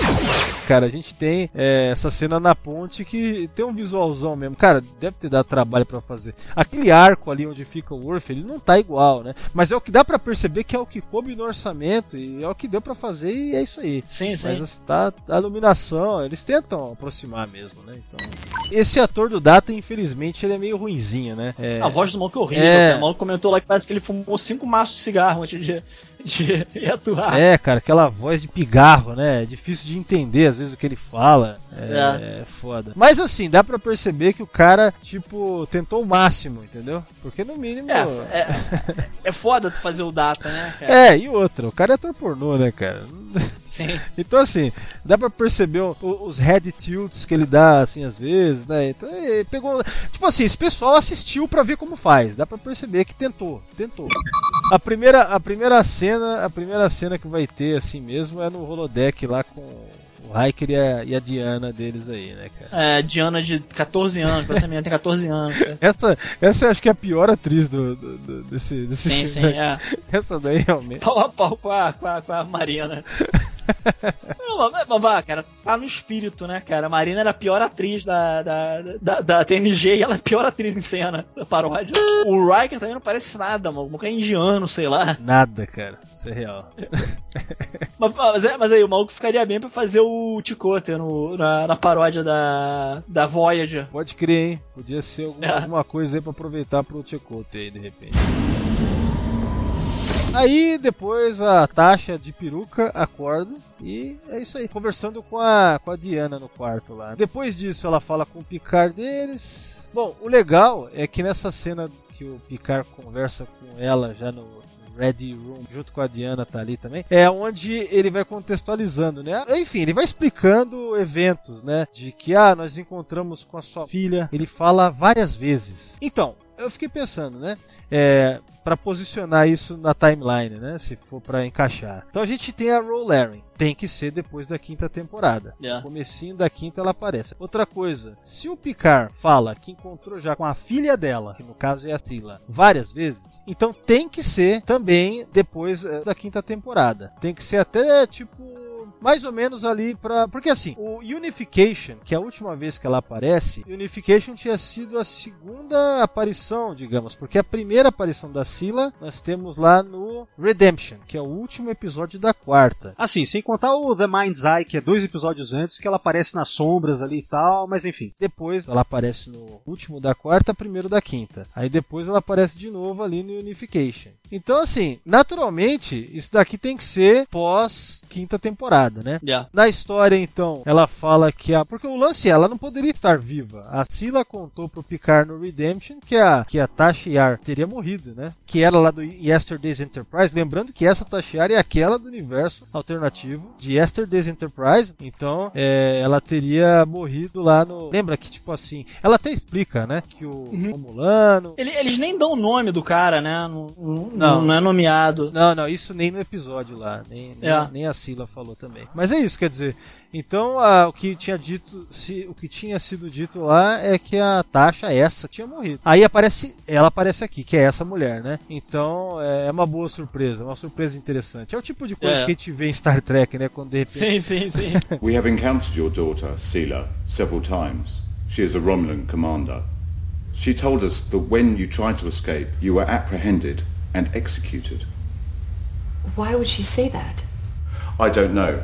Cara, a gente tem é, essa cena na ponte que tem um visualzão mesmo. Cara, deve ter dado trabalho pra fazer. Aquele arco ali onde fica o Worf, ele não tá igual, né? Mas é o que dá pra perceber que é o que coube no orçamento e é o que deu pra fazer e é isso aí. sim, sim. Mas tá, a iluminação, eles tentam aproximar mesmo, né? Então, esse ator do Data, infelizmente, ele é meio ruinzinho, né? É, A voz do maluco é horrível. É. cara. O maluco comentou lá que parece que ele fumou cinco maços de cigarro antes de, de, de atuar. É, cara, aquela voz de pigarro, né? É difícil de entender às vezes o que ele fala. É, é foda. Mas assim, dá pra perceber que o cara, tipo, tentou o máximo, entendeu? Porque no mínimo. É, é, é foda tu fazer o data, né, cara? É, e outra, o cara é ator pornô, né, cara? Sim. Então, assim, dá pra perceber o- os head tilts que ele dá, assim, às vezes, né? Então, ele pegou. Tipo assim, esse pessoal assistiu pra ver como faz. Dá pra perceber que tentou, tentou. A primeira, a primeira cena, a primeira cena que vai ter, assim mesmo, é no holodeck lá com Hiker e a, e a Diana deles aí, né, cara? É, Diana de 14 anos, parece que a menina tem 14 anos. Cara. Essa, essa eu acho que é a pior atriz do, do- do- desse, desse Sim, filme. sim, é. Essa daí realmente. Pau a pau com a, com a, com a Marina. Não, mas, cara, tá no espírito, né, cara? A Marina era a pior atriz da, da, da, da TNG e ela é a pior atriz em cena da paródia. O Riker também não parece nada. Um cara indiano, sei lá. Nada, cara. Isso é real. Mas, mas, é- mas aí, o maluco ficaria bem pra fazer o Ticote no, na, na paródia da, da Voyager. Pode crer, hein? Podia ser alguma, É. alguma coisa aí pra aproveitar pro Tchecote aí, de repente. Aí depois a Tasha de peruca acorda e é isso aí, conversando com a, com a Diana no quarto lá. Depois disso ela fala com o Picard deles. Bom, o legal é que nessa cena que o Picard conversa com ela já no Ready Room, junto com a Diana tá ali também, é onde ele vai contextualizando, né? Enfim, ele vai explicando eventos, né? De que, ah, nós encontramos com a sua filha, ele fala várias vezes. Então, eu fiquei pensando, né? É, para posicionar isso na timeline, né? Se for para encaixar. Então a gente tem a Rolaren. Tem que ser depois da quinta temporada. Yeah. No comecinho da quinta ela aparece. Outra coisa, se o Picard fala que encontrou já com a filha dela, que no caso é a Tila, várias vezes, então tem que ser também depois eh, da quinta temporada. Tem que ser até tipo mais ou menos ali pra. Porque assim, o Unification, que é a última vez que ela aparece, Unification tinha sido a segunda aparição, digamos, porque a primeira aparição da Sila nós temos lá no Redemption, que é o último episódio da quarta. Assim, sem contar o The Mind's Eye, que é dois episódios antes, que ela aparece nas sombras ali e tal, mas enfim. Depois ela aparece no último da quarta, primeiro da quinta. Aí depois ela aparece de novo ali no Unification. Então, assim, naturalmente, isso daqui tem que ser pós quinta temporada, né? Yeah. Na história, então, ela fala que a. Porque o lance é, ela não poderia estar viva. A Sila contou pro Picard no Redemption que a, que a Tasha Yar teria morrido, né? Que era lá do Yesterday's Enterprise. Lembrando que essa Tasha Yar é aquela do universo alternativo de Yesterday's Enterprise. Então, é, ela teria morrido lá no. Lembra que, tipo assim. Ela até explica, né? Que o Romulano. Ele- eles nem dão o nome do cara, né? Não, não, Não. não é nomeado. Não, não, isso nem no episódio lá, nem, nem, É. nem a Sila falou também. Mas é isso, quer dizer, então ah, o que tinha dito, se, o que tinha sido dito lá é que a Tasha essa tinha morrido. Aí aparece, ela aparece aqui, que é essa mulher, né? Então é uma boa surpresa, uma surpresa interessante. É o tipo de coisa É. que a gente vê em Star Trek, né? Quando de repente Sim, sim, sim. We have encountered your daughter, Sela, several times. She is a Romulan commander. She told us that when you tried to escape, you were apprehended and executed. Why would she say that? I don't know.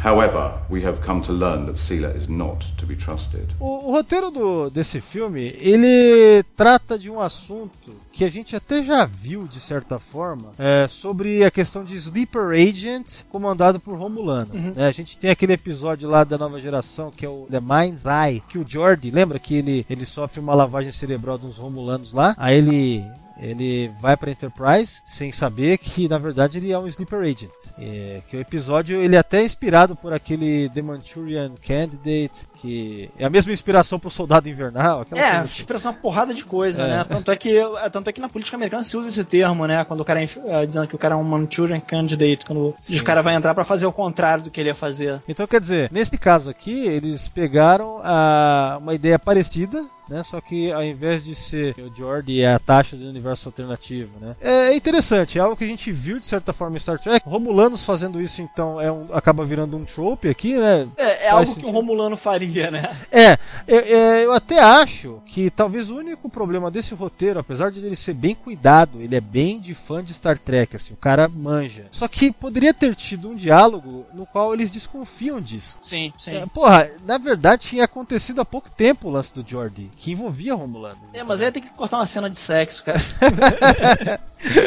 However, we have come to learn that Sela is not to be trusted. O, o roteiro do, desse filme, ele trata de um assunto que a gente até já viu, de certa forma, é, sobre a questão de Sleeper Agent comandado por Romulano. né? a gente tem aquele episódio lá da nova geração, que é o The Mind's Eye, que o Jordi, lembra que ele, ele sofre uma lavagem cerebral de uns Romulanos lá? Aí ele ele vai para Enterprise sem saber que na verdade ele é um sleeper agent. É, que o episódio ele é até inspirado por aquele The Manchurian Candidate, que é a mesma inspiração pro Soldado Invernal. É, coisa assim. uma porrada de coisa, É. né? Tanto é, que, é, tanto é que na política americana se usa esse termo, né? Quando o cara é, dizendo que o cara é um Manchurian Candidate, quando Sim, o cara sim. vai entrar pra fazer o contrário do que ele ia fazer. Então, quer dizer, nesse caso aqui, eles pegaram a, uma ideia parecida, né? Só que ao invés de ser o Jordi é a taxa do universo alternativo, né? É interessante, é algo que a gente viu de certa forma em Star Trek. Romulanos fazendo isso, então, é um, acaba virando um trope aqui, né? É, é algo que sentido. um Romulano faria, né? É, eu, é, eu até acho que talvez o único problema desse roteiro, apesar de ele ser bem cuidado, ele é bem de fã de Star Trek, assim, o cara manja. Só que poderia ter tido um diálogo no qual eles desconfiam disso. Sim, sim. É, porra, na verdade tinha acontecido há pouco tempo o lance do Jordi, que envolvia Romulano. É, mas aí tem que cortar uma cena de sexo, cara.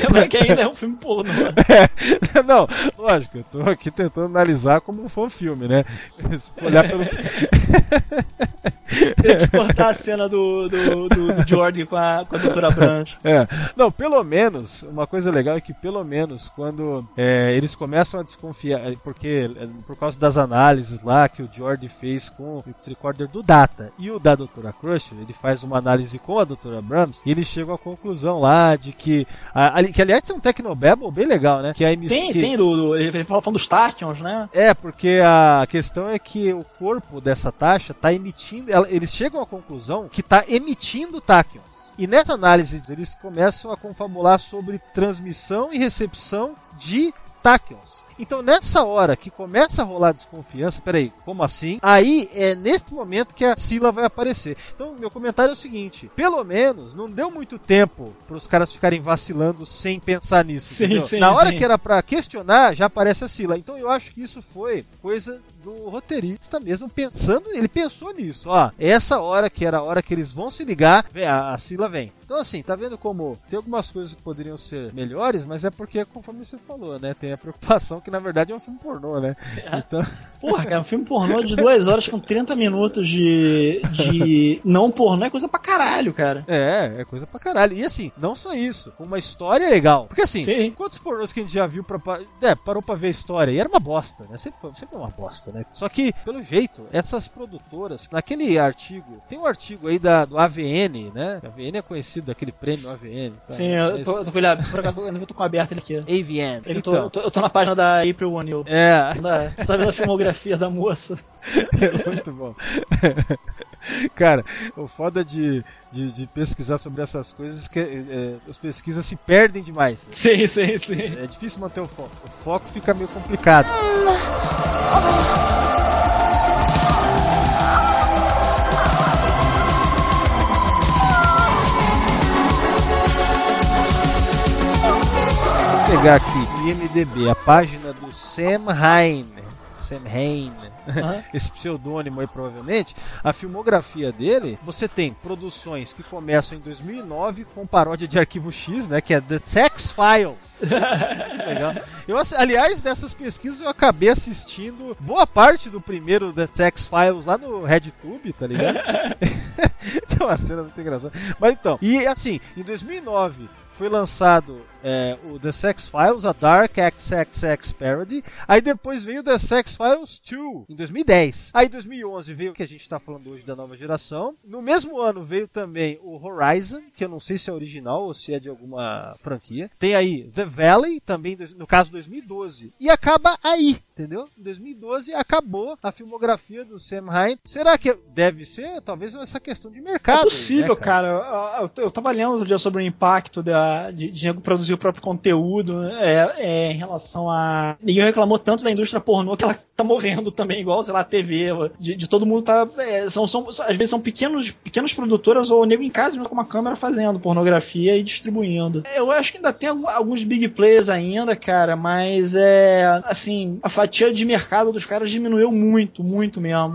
Lembra que ainda é um filme pornô. Não, lógico, eu tô aqui tentando analisar como um fã filme, né? Se for olhar pelo que... Tem que cortar a cena do, do, do, do com a, com a doutora Branch. É. Não, pelo menos, uma coisa legal é que pelo menos quando é, eles começam a desconfiar, é, porque é, por causa das análises lá que o George fez com o recorder do Data e o da Doutora Crusher, ele faz uma análise com a Doutora Brahms e eles chegam à conclusão lá de que, a, ali- que aliás tem um Technobabble bem legal, né? Que a emissão Tem, tem, do, do, ele fala falando dos Tachyons, né? é, porque a questão é que o corpo dessa taxa está emitindo. Eles chegam à conclusão que está emitindo táquions. E nessa análise eles começam a confabular sobre transmissão e recepção de táquions. Então nessa hora que começa a rolar desconfiança, peraí, como assim? Aí é nesse momento que a Sila vai aparecer. Então meu comentário é o seguinte: pelo menos não deu muito tempo para os caras ficarem vacilando sem pensar nisso. Sim, sim, Na hora sim. que era pra questionar, já aparece a Sila. Então eu acho que isso foi coisa do roteirista mesmo pensando, ele pensou nisso, ó. Essa hora que era a hora que eles vão se ligar, vem, a, a Sila vem. Então assim, tá vendo como tem algumas coisas que poderiam ser melhores, mas é porque conforme você falou, né, tem a preocupação que na verdade é um filme pornô, né? Então, Porra, cara, um filme pornô de duas horas com 30 minutos de, de não pornô é coisa pra caralho, cara. é, é coisa pra caralho. E assim, não só isso, uma história legal. Porque assim, Sim. quantos pornôs que a gente já viu pra, é, parou pra ver a história e era uma bosta, né? Sempre foi, sempre é uma bosta, né? Só que, pelo jeito, essas produtoras, naquele artigo, tem um artigo aí da, do AVN, né? A AVN é conhecido daquele prêmio AVN. tá? Sim, eu tô, eu tô com ele por acaso, eu tô com aberto ele aqui. AVN. Ele tô, Então, eu, tô, eu tô na página da April O'Neil. é, Da- Você tá vendo a filmografia da moça? muito bom. Cara, o foda de, de, de pesquisar sobre essas coisas é que é, as pesquisas se perdem demais. Sim, sim, sim. É difícil manter o foco. O foco fica meio complicado. Vou pegar aqui IMDB a página do Sam Hain. Sam Hain. Aham. Esse pseudônimo aí, provavelmente. A filmografia dele, você tem produções que começam em 2009 com paródia de Arquivo X, né? Que é The Sex Files. Muito legal. Eu, aliás, nessas pesquisas eu acabei assistindo boa parte do primeiro The Sex Files lá no RedTube, tá ligado? Tem uma cena muito engraçada. Mas então, e assim, em 2009 foi lançado é, o The Sex Files, a Dark XXX Parody. Aí depois veio The Sex Files 2, em 2010. Aí em 2011 veio o que a gente tá falando hoje da nova geração. No mesmo ano veio também o Horizon, que eu não sei se é original ou se é de alguma franquia. Tem aí The Valley, também no caso 2012. E acaba aí, entendeu? Em 2012 acabou a filmografia do Sam Hine. Será que deve ser? Talvez essa questão de mercado. É possível, né, cara. Eu, eu, eu tava lendo outro dia sobre o impacto da, de, de nego produzir o próprio conteúdo é, é, em relação a. Ninguém reclamou tanto da indústria pornô que ela tá morrendo também, igual, sei lá, a TV. De, de todo mundo tá. é, são, são, às vezes são pequenos, pequenas produtoras ou nego em casa mesmo com uma câmera fazendo pornografia e distribuindo. Eu acho que ainda tem alguns big players ainda, cara, mas é. Assim, a fatia de mercado dos caras diminuiu muito, muito mesmo.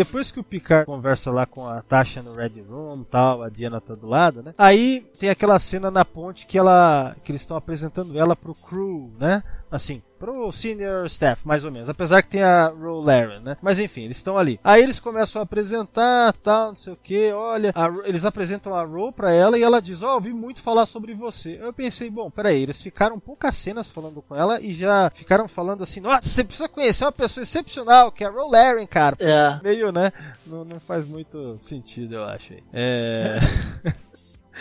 Depois que o Picard conversa lá com a Tasha no Red Room tal, a Diana tá do lado, né? Aí tem aquela cena na ponte que ela. que eles estão apresentando ela pro crew, né? Assim, pro senior staff, mais ou menos. Apesar que tem a Ro Laren, né? Mas enfim, eles estão ali. Aí eles começam a apresentar, tal, não sei o que. Olha, Ro- eles apresentam a Ro pra ela e ela diz: Ó, ouvi muito falar sobre você. Eu pensei, bom, peraí, eles ficaram poucas cenas falando com ela e já ficaram falando assim: Nossa, você precisa conhecer uma pessoa excepcional, que é a Ro Laren, cara É. meio, né? Não, não faz muito sentido, eu acho. É.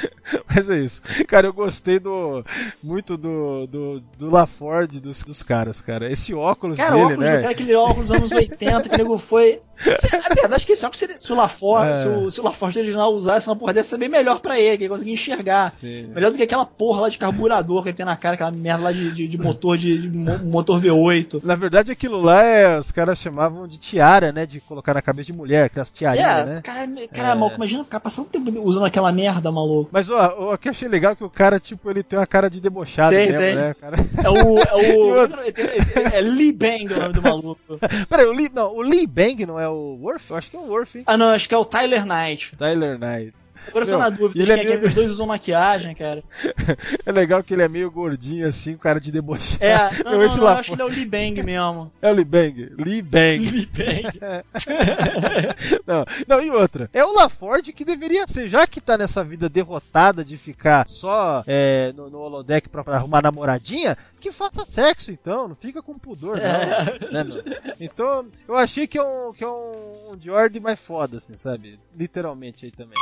Mas é isso. Cara, eu gostei do muito do, do, do LaFord dos, dos caras, cara. Esse óculos Cara, dele, óculos né? cara, aquele óculos dos anos 80, que o nego foi. A verdade é que esse óculos, seria- se o LaForge, É. se, o, se o original usasse uma porra dessa, ia ser bem melhor pra ele, que ele conseguia enxergar. Sim. Melhor do que aquela porra lá de carburador que ele tem na cara, aquela merda lá de, de, de motor de, de mo- motor V8. Na verdade, aquilo lá é, os caras chamavam de tiara, né? De colocar na cabeça de mulher, aquelas tiarinhas, É, né? cara, cara maluco, imagina ficar passando tempo usando aquela merda, maluco. Mas ó, o que eu achei legal é que o cara, tipo, ele tem uma cara de debochado Tem, mesmo, tem. né? Cara... É o. É o. é Lee Bang o nome do maluco. Peraí, o Lee, não, o Lee Bang não é o Worf? Eu acho que é o Worf, hein? Ah, não, acho que é o Tyler Knight. Tyler Knight. Agora eu tô na dúvida ele é é que meio- os dois usam maquiagem, cara. É legal que ele é meio gordinho assim, cara de deboche. É, não, não, não, acho que ele é o Lee Bang mesmo. É o Lee Bang. Lee Bang. Lee Bang. não, não, e outra. É o LaForge que deveria ser, já que tá nessa vida derrotada de ficar só é, no, no holodeck pra, pra arrumar namoradinha, que faça sexo então, não fica com pudor, não. né, meu? Então, eu achei que é um, que é um, um Jordi mais foda, assim, sabe? Literalmente aí também.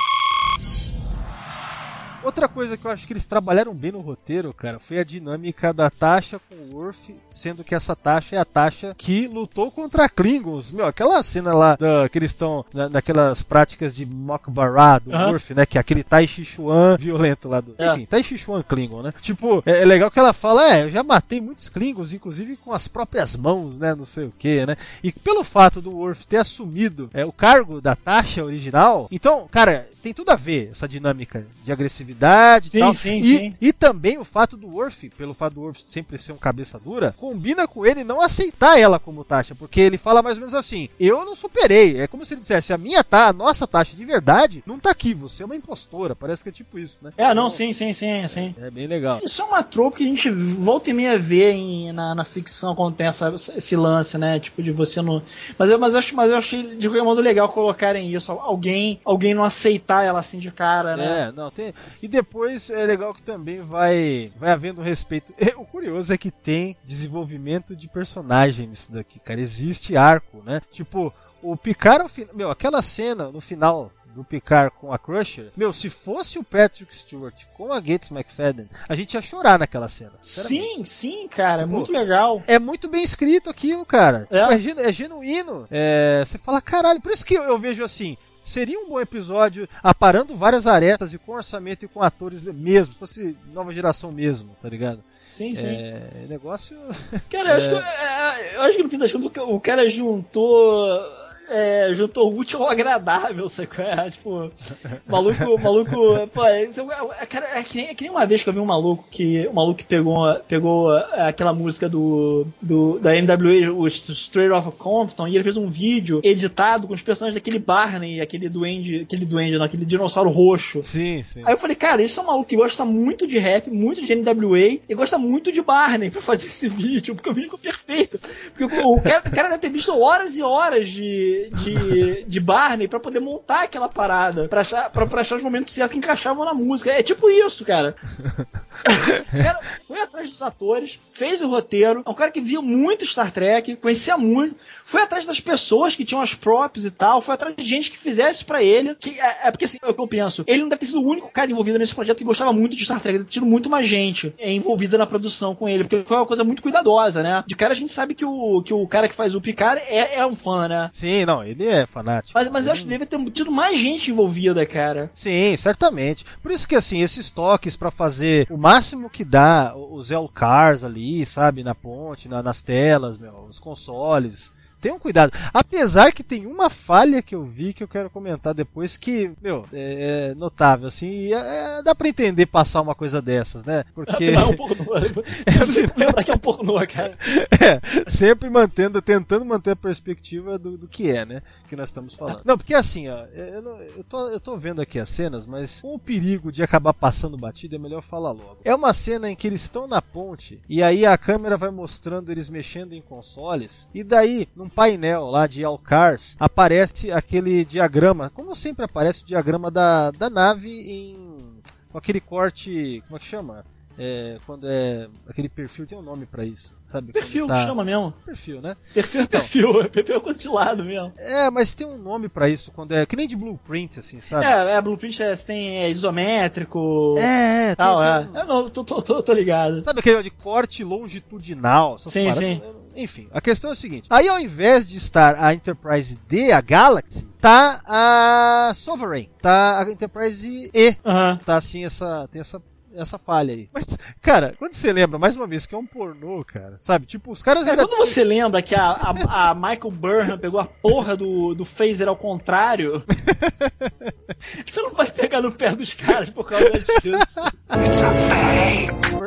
Outra coisa que eu acho que eles trabalharam bem no roteiro, cara, foi a dinâmica da Tasha com o Worf, sendo que essa Tasha é a Tasha que lutou contra Klingons. Meu, aquela cena lá da, que eles estão na, naquelas práticas de Mokbará do Aham. Worf, né? Que é aquele Tai Chi Chuan violento lá do. É. Enfim, Tai Chi Chuan Klingon, né? Tipo, é, é legal que ela fala, é, eu já matei muitos Klingons, inclusive com as próprias mãos, né? Não sei o que, né? E pelo fato do Worf ter assumido é, o cargo da Tasha original, então, cara, tem tudo a ver essa dinâmica de agressividade Sim, e tal. sim, e, sim. e também o fato do Worf, pelo fato do Worf sempre ser um cabeça dura, combina com ele não aceitar ela como Tasha, porque ele fala mais ou menos assim: eu não superei. É como se ele dissesse: a minha tá, a nossa Tasha de verdade não tá aqui, você é uma impostora. Parece que é tipo isso, né? É, não, sim, sim, sim, sim. É bem legal. Isso é uma tropa que a gente volta e meia vê em- na, na ficção quando tem essa, esse lance, né? Tipo, de você não. Mas eu, mas eu, acho- mas eu achei de qualquer modo legal colocarem isso. Alguém, alguém não aceitar ela assim de cara, né? É, não, tem. E depois é legal que também vai vai havendo respeito. E o curioso é que tem desenvolvimento de personagem nisso daqui, cara. Existe arco, né? Tipo, o Picard. Meu, aquela cena no final do Picard com a Crusher, meu, se fosse o Patrick Stewart com a Gates McFadden, a gente ia chorar naquela cena. Sim, sim, cara, é Tipo, muito legal. É muito bem escrito aquilo, cara. Tipo, É. É, genu- é genuíno. É, você fala, caralho, por isso que eu, eu vejo assim. Seria um bom episódio aparando várias arestas e com orçamento e com atores mesmo, se fosse nova geração mesmo, tá ligado? Sim, sim. É negócio. Cara, eu, acho que, é, eu acho que no fim das contas o cara juntou. É, juntou o útil ao agradável, sacou? É, tipo, maluco, maluco. Pô, é, é, cara, é, que nem, é que nem uma vez que eu vi um maluco que. Um maluco que pegou, pegou é, aquela música do, do. da NWA, o Straight Off Compton, e ele fez um vídeo editado com os personagens daquele Barney, aquele duende. Aquele duende, não, aquele dinossauro roxo. Sim, sim. Aí eu falei, cara, isso é um maluco que gosta muito de rap, muito de NWA e gosta muito de Barney pra fazer esse vídeo, porque o vídeo ficou perfeito. Porque o, o cara, o cara deve ter visto horas e horas de, de, de Barney pra poder montar aquela parada, pra achar, pra, pra achar os momentos certos que encaixavam na música. É tipo isso, cara. Cara foi atrás dos atores, fez o roteiro, é um cara que via muito Star Trek, conhecia muito, foi atrás das pessoas que tinham as props e tal, foi atrás de gente que fizesse pra ele. Que, é, é porque assim, é o que eu penso, ele não deve ter sido o único cara envolvido nesse projeto que gostava muito de Star Trek, deve ter tido muito mais gente é, envolvida na produção com ele, porque foi uma coisa muito cuidadosa, né? De cara a gente sabe que o, que o cara que faz o Picard é, é um fã, né? Sim, não, ele é fanático. Mas, mas eu acho que deve ter tido mais gente envolvida, cara. Sim, certamente. Por isso que assim, esses toques pra fazer o máximo que dá, os L-Cars ali, sabe, na ponte, na- nas telas, meu, os consoles. Tenham cuidado. Apesar que tem uma falha que eu vi que eu quero comentar depois que, meu, é, é notável, assim, é- é- dá pra entender passar uma coisa dessas, né? Porque. É um pornô. Lembra que é um pornô, cara. É, sempre mantendo, tentando manter a perspectiva do, do que é, né? Que nós estamos falando. Não, porque assim, ó, eu, não- eu, tô, eu tô vendo aqui as cenas, mas com o perigo de acabar passando batido, é melhor falar logo. É uma cena em que eles estão na ponte, e aí a câmera vai mostrando eles mexendo em consoles, e daí, num painel lá de Alcars, aparece aquele diagrama, como sempre aparece o diagrama da, da nave em. com aquele corte. como é que chama? É, quando é aquele perfil tem um nome pra isso, sabe? Perfil, tá- chama mesmo. Perfil, né? Perfil é perfil, perfil é coisa de lado mesmo. É, mas tem um nome pra isso quando é que nem de blueprint assim, sabe? É, é, Blueprint é, tem é, isométrico. É, tem- tal, tem é. um- Eu não, tô, tô, tô, tô ligado. Sabe aquele de corte longitudinal? essas Sim, paradas? sim. Enfim, a questão é a seguinte: aí ao invés de estar a Enterprise D, a Galaxy, tá a Sovereign, tá a Enterprise E. Aham. Tá assim, essa. Tem essa. Essa falha aí. Mas, cara, quando você lembra, mais uma vez, que é um pornô, cara, sabe? Tipo, os caras Cara, ainda. quando você lembra que a, a, a Michael Burnham pegou a porra do, do phaser ao contrário, Você não vai pegar no pé dos caras por causa disso.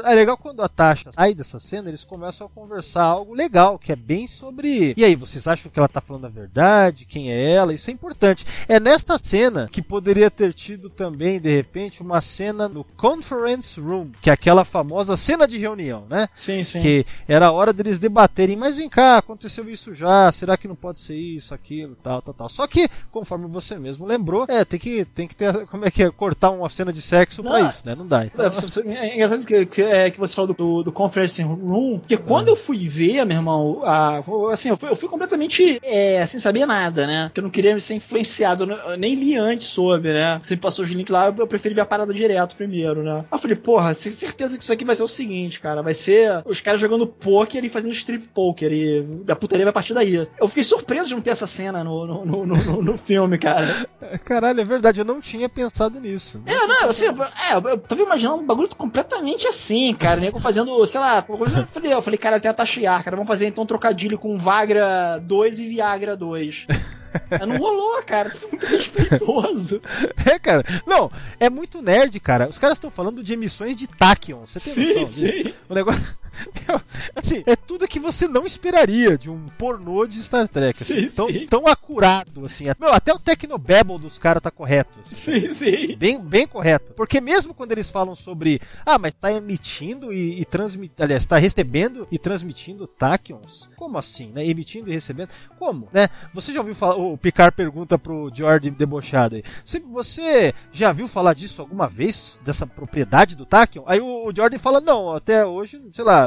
É legal quando a Tasha sai dessa cena, eles começam a conversar algo legal, que é bem sobre. E aí, vocês acham que ela tá falando a verdade? Quem é ela? Isso é importante. É nesta cena que poderia ter tido também, de repente, uma cena no Conference Room, que é aquela famosa cena de reunião, né? Sim, sim. Que era a hora deles debaterem, mas vem cá, aconteceu isso já, será que não pode ser isso, aquilo, tal, tal, tal. Só que, conforme você mesmo lembrou, é, tem que, tem que ter, como é que é, cortar uma cena de sexo pra Não. isso, né? Não dá. Então, É, é engraçado que, que, é, que você falou do, do Conference Room, porque quando eu fui ver, meu irmão, a, assim, eu fui, eu fui completamente é, sem saber nada, né? Porque eu não queria ser influenciado, eu nem li antes sobre, né? Você me passou os links lá, eu preferi ver a parada direto primeiro, né? Aí falei, porra, tenho certeza que isso aqui vai ser o seguinte, cara, vai ser os caras jogando poker e fazendo strip poker, e a putaria vai partir daí. Eu fiquei surpreso de não ter essa cena no, no, no, no- no filme, cara. Caralho, é verdade, eu não tinha pensado nisso. É, não, assim, eu- é, eu tava imaginando um bagulho completamente assim, cara. Nego fazendo, sei lá, coisa, eu falei, eu falei, cara, tem a Tashiar, cara, vamos fazer então um trocadilho com Vagra 2 e Viagra 2. Não rolou, cara, tudo muito respeitoso. É, cara. Não, é muito nerd, cara. Os caras estão falando de emissões de Tachyon. Você tem Sim, noção sim. disso? O negócio. Assim, é tudo que você não esperaria de um pornô de Star Trek. Assim, Sim, tão, sim. tão acurado, assim. Meu, até o Tecnobabble dos caras tá correto. assim. Sim, sim. Bem, bem correto. Porque mesmo quando eles falam sobre. Ah, mas tá emitindo e, e transmitindo. Aliás, tá recebendo e transmitindo tachyons? Como assim, né? Emitindo e recebendo? Como, né? Você já ouviu falar. O Picard pergunta pro Jordan debochado aí. "Você- Você já viu falar disso alguma vez? Dessa propriedade do tachyon? Aí o, o Jordan fala: Não, até hoje, sei lá,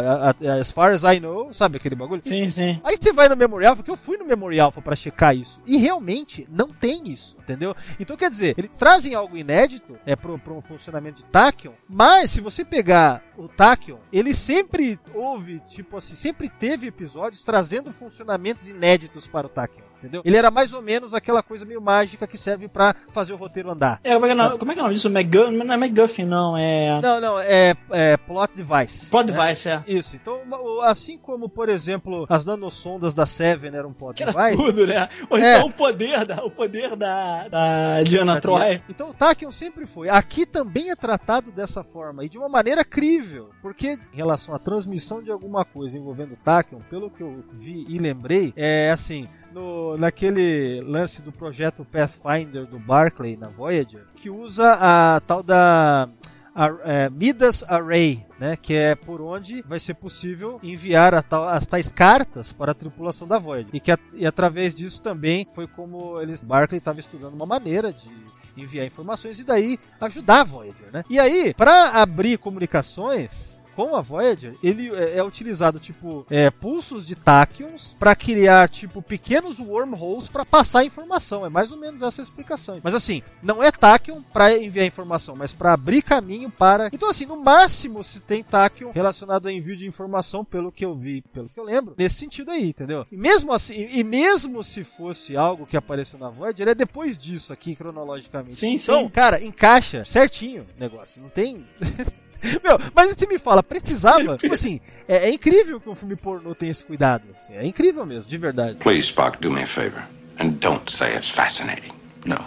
as far as I know, sabe aquele bagulho? Sim, sim. Aí você vai no Memorial, porque eu fui no Memorial pra checar isso. E realmente não tem isso, entendeu? Então quer dizer, eles trazem algo inédito é pro, pro funcionamento de Tachyon, mas se você pegar o Tachyon, ele sempre houve, tipo assim, sempre teve episódios trazendo funcionamentos inéditos para o Tachyon. Entendeu? Ele era mais ou menos aquela coisa meio mágica que serve pra fazer o roteiro andar. É, como é que é, o nome- como é que é o nome disso? McGuffin? Não é McGuffin, não, é. Não, não, é, é plot device. Plot né? device, é. Isso, então, assim como, por exemplo, as nanosondas da Seven eram plot Que era device. tudo, né? Ou É. então o poder da, o poder da, da Diana Troy. Então o Tachyon sempre foi. Aqui também é tratado dessa forma e de uma maneira crível, porque em relação à transmissão de alguma coisa envolvendo o Tachyon, pelo que eu vi e lembrei, é assim, no, naquele lance do projeto Pathfinder do Barclay na Voyager, que usa a tal da a, é, Midas Array, né, que é por onde vai ser possível enviar tal- as tais cartas para a tripulação da Voyager. E que a- e através disso também foi como eles Barclay estava estudando uma maneira de enviar informações e daí ajudar a Voyager, né? E aí, para abrir comunicações com a Voyager, ele é, é utilizado tipo é, pulsos de tachyons para criar tipo pequenos wormholes para passar informação. É mais ou menos essa a explicação. Mas assim, não é tachyon para enviar informação, mas para abrir caminho para. Então assim, no máximo se tem tachyon relacionado a envio de informação, pelo que eu vi, pelo que eu lembro, nesse sentido aí, entendeu? E mesmo assim, e mesmo se fosse algo que apareceu na Voyager, é depois disso aqui cronologicamente. Sim, então, sim. cara, encaixa certinho o negócio. Não tem. Meu, mas você me fala, precisava? Tipo assim, é, é incrível que um filme pornô tenha esse cuidado. assim, é incrível mesmo, de verdade. Please, Spock, do me a favor. And don't say it's fascinating. No.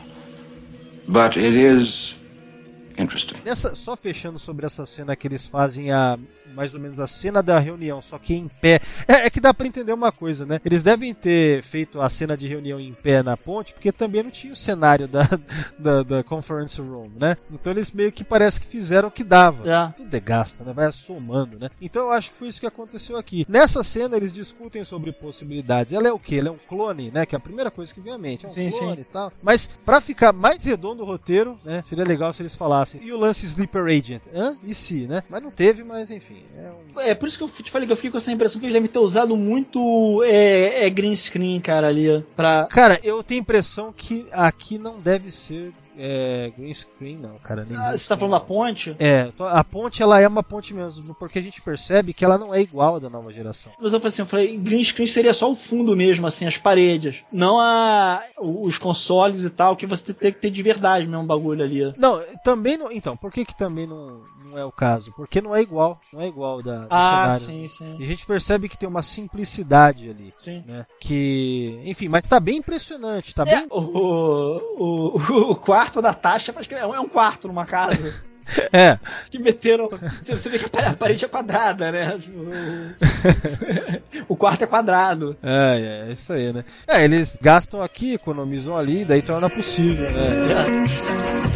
But it is interesting. Nessa, só fechando sobre essa cena que eles fazem a mais ou menos a cena da reunião, só que em pé. É, é que dá pra entender uma coisa, né? Eles devem ter feito a cena de reunião em pé na ponte, porque também não tinha o cenário da, da, da conference room, né? Então eles meio que parece que fizeram o que dava. É. Tudo é gasto, né? Vai somando, né? Então eu acho que foi isso que aconteceu aqui. Nessa cena eles discutem sobre possibilidades. Ela é o quê? Ela é um clone, né? Que é a primeira coisa que vem à mente. É um Sim, clone sim. e tal. Mas pra ficar mais redondo o roteiro, né? Seria legal se eles falassem. E o lance Sleeper Agent? Hã? E se, né? Mas não teve, mas enfim. É um... É por isso que eu te falei que eu fiquei com essa impressão que eles devem ter usado muito é, é, green screen, cara, ali. Pra. Cara, eu tenho a impressão que aqui não deve ser é, green screen, não, cara. nem Ah, você tá falando da não. ponte? É, a ponte ela é uma ponte mesmo, porque a gente percebe que ela não é igual à da nova geração. Mas eu falei assim, eu falei, green screen seria só o fundo mesmo, assim, as paredes. Não a, os consoles e tal, que você tem que ter de verdade mesmo um bagulho ali. Não, também não. Então, por que que também não, não é o caso? Porque não é igual, não é igual da, do Ah, cenário. sim, sim. E a gente percebe que tem uma simplicidade ali. Sim. Né? Que, enfim, mas tá bem impressionante, tá É, bem. o, o, o, quarto da Tasha parece que é um é um quarto numa casa. É. Que meteram. Você vê que a parede é quadrada, né? Tipo, o- quarto é quadrado. É, é, é isso aí, né? É, eles gastam aqui, economizam ali, daí torna possível, né?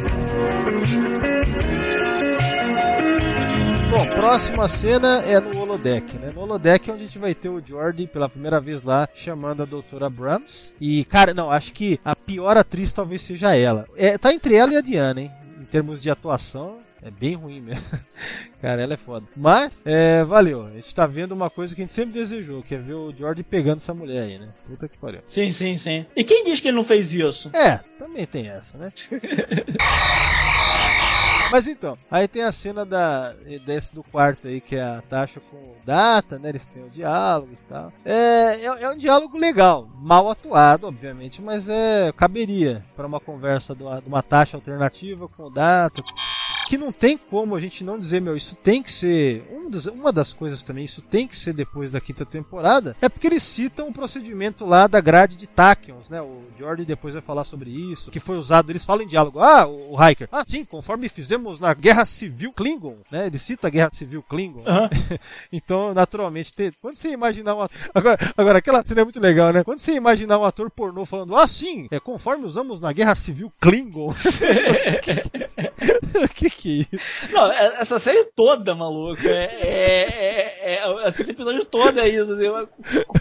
Bom, próxima cena é no holodeck, né? No holodeck é onde a gente vai ter o Jordi pela primeira vez lá chamando a doutora Brahms. E, cara, não, acho que a pior atriz talvez seja ela. É, tá entre ela e a Diana, hein? Em termos de atuação, é bem ruim mesmo. Cara, ela é foda. Mas, é, valeu. A gente tá vendo uma coisa que a gente sempre desejou, que é ver o Jordi pegando essa mulher aí, né? Puta que pariu. Sim, sim, sim. E quem diz que ele não fez isso? É, também tem essa, né? Mas então, aí tem a cena da desse do quarto aí, que é a Tasha com o Data, né? Eles têm o diálogo e tal. É, é, é um diálogo legal, mal atuado, obviamente, mas é caberia para uma conversa de uma, de uma Tasha alternativa com o Data. Que não tem como a gente não dizer, meu, isso tem que ser. Um dos- uma das coisas também, isso tem que ser depois da quinta temporada, é porque eles citam o procedimento lá da grade de Tachyons, né? O Jordi depois vai falar sobre isso, que foi usado, eles falam em diálogo. Ah, o, o Hiker. Ah, sim, conforme fizemos na Guerra Civil Klingon, né? Ele cita a Guerra Civil Klingon. então, naturalmente, te- quando você imaginar um ator... agora, agora, aquela cena é muito legal, né? Quando você imaginar um ator pornô falando, ah, sim, é conforme usamos na Guerra Civil Klingon. O que que é isso? Não, é- essa série toda, maluco. É, é, é, é- esse episódio todo é isso. Assim, uma-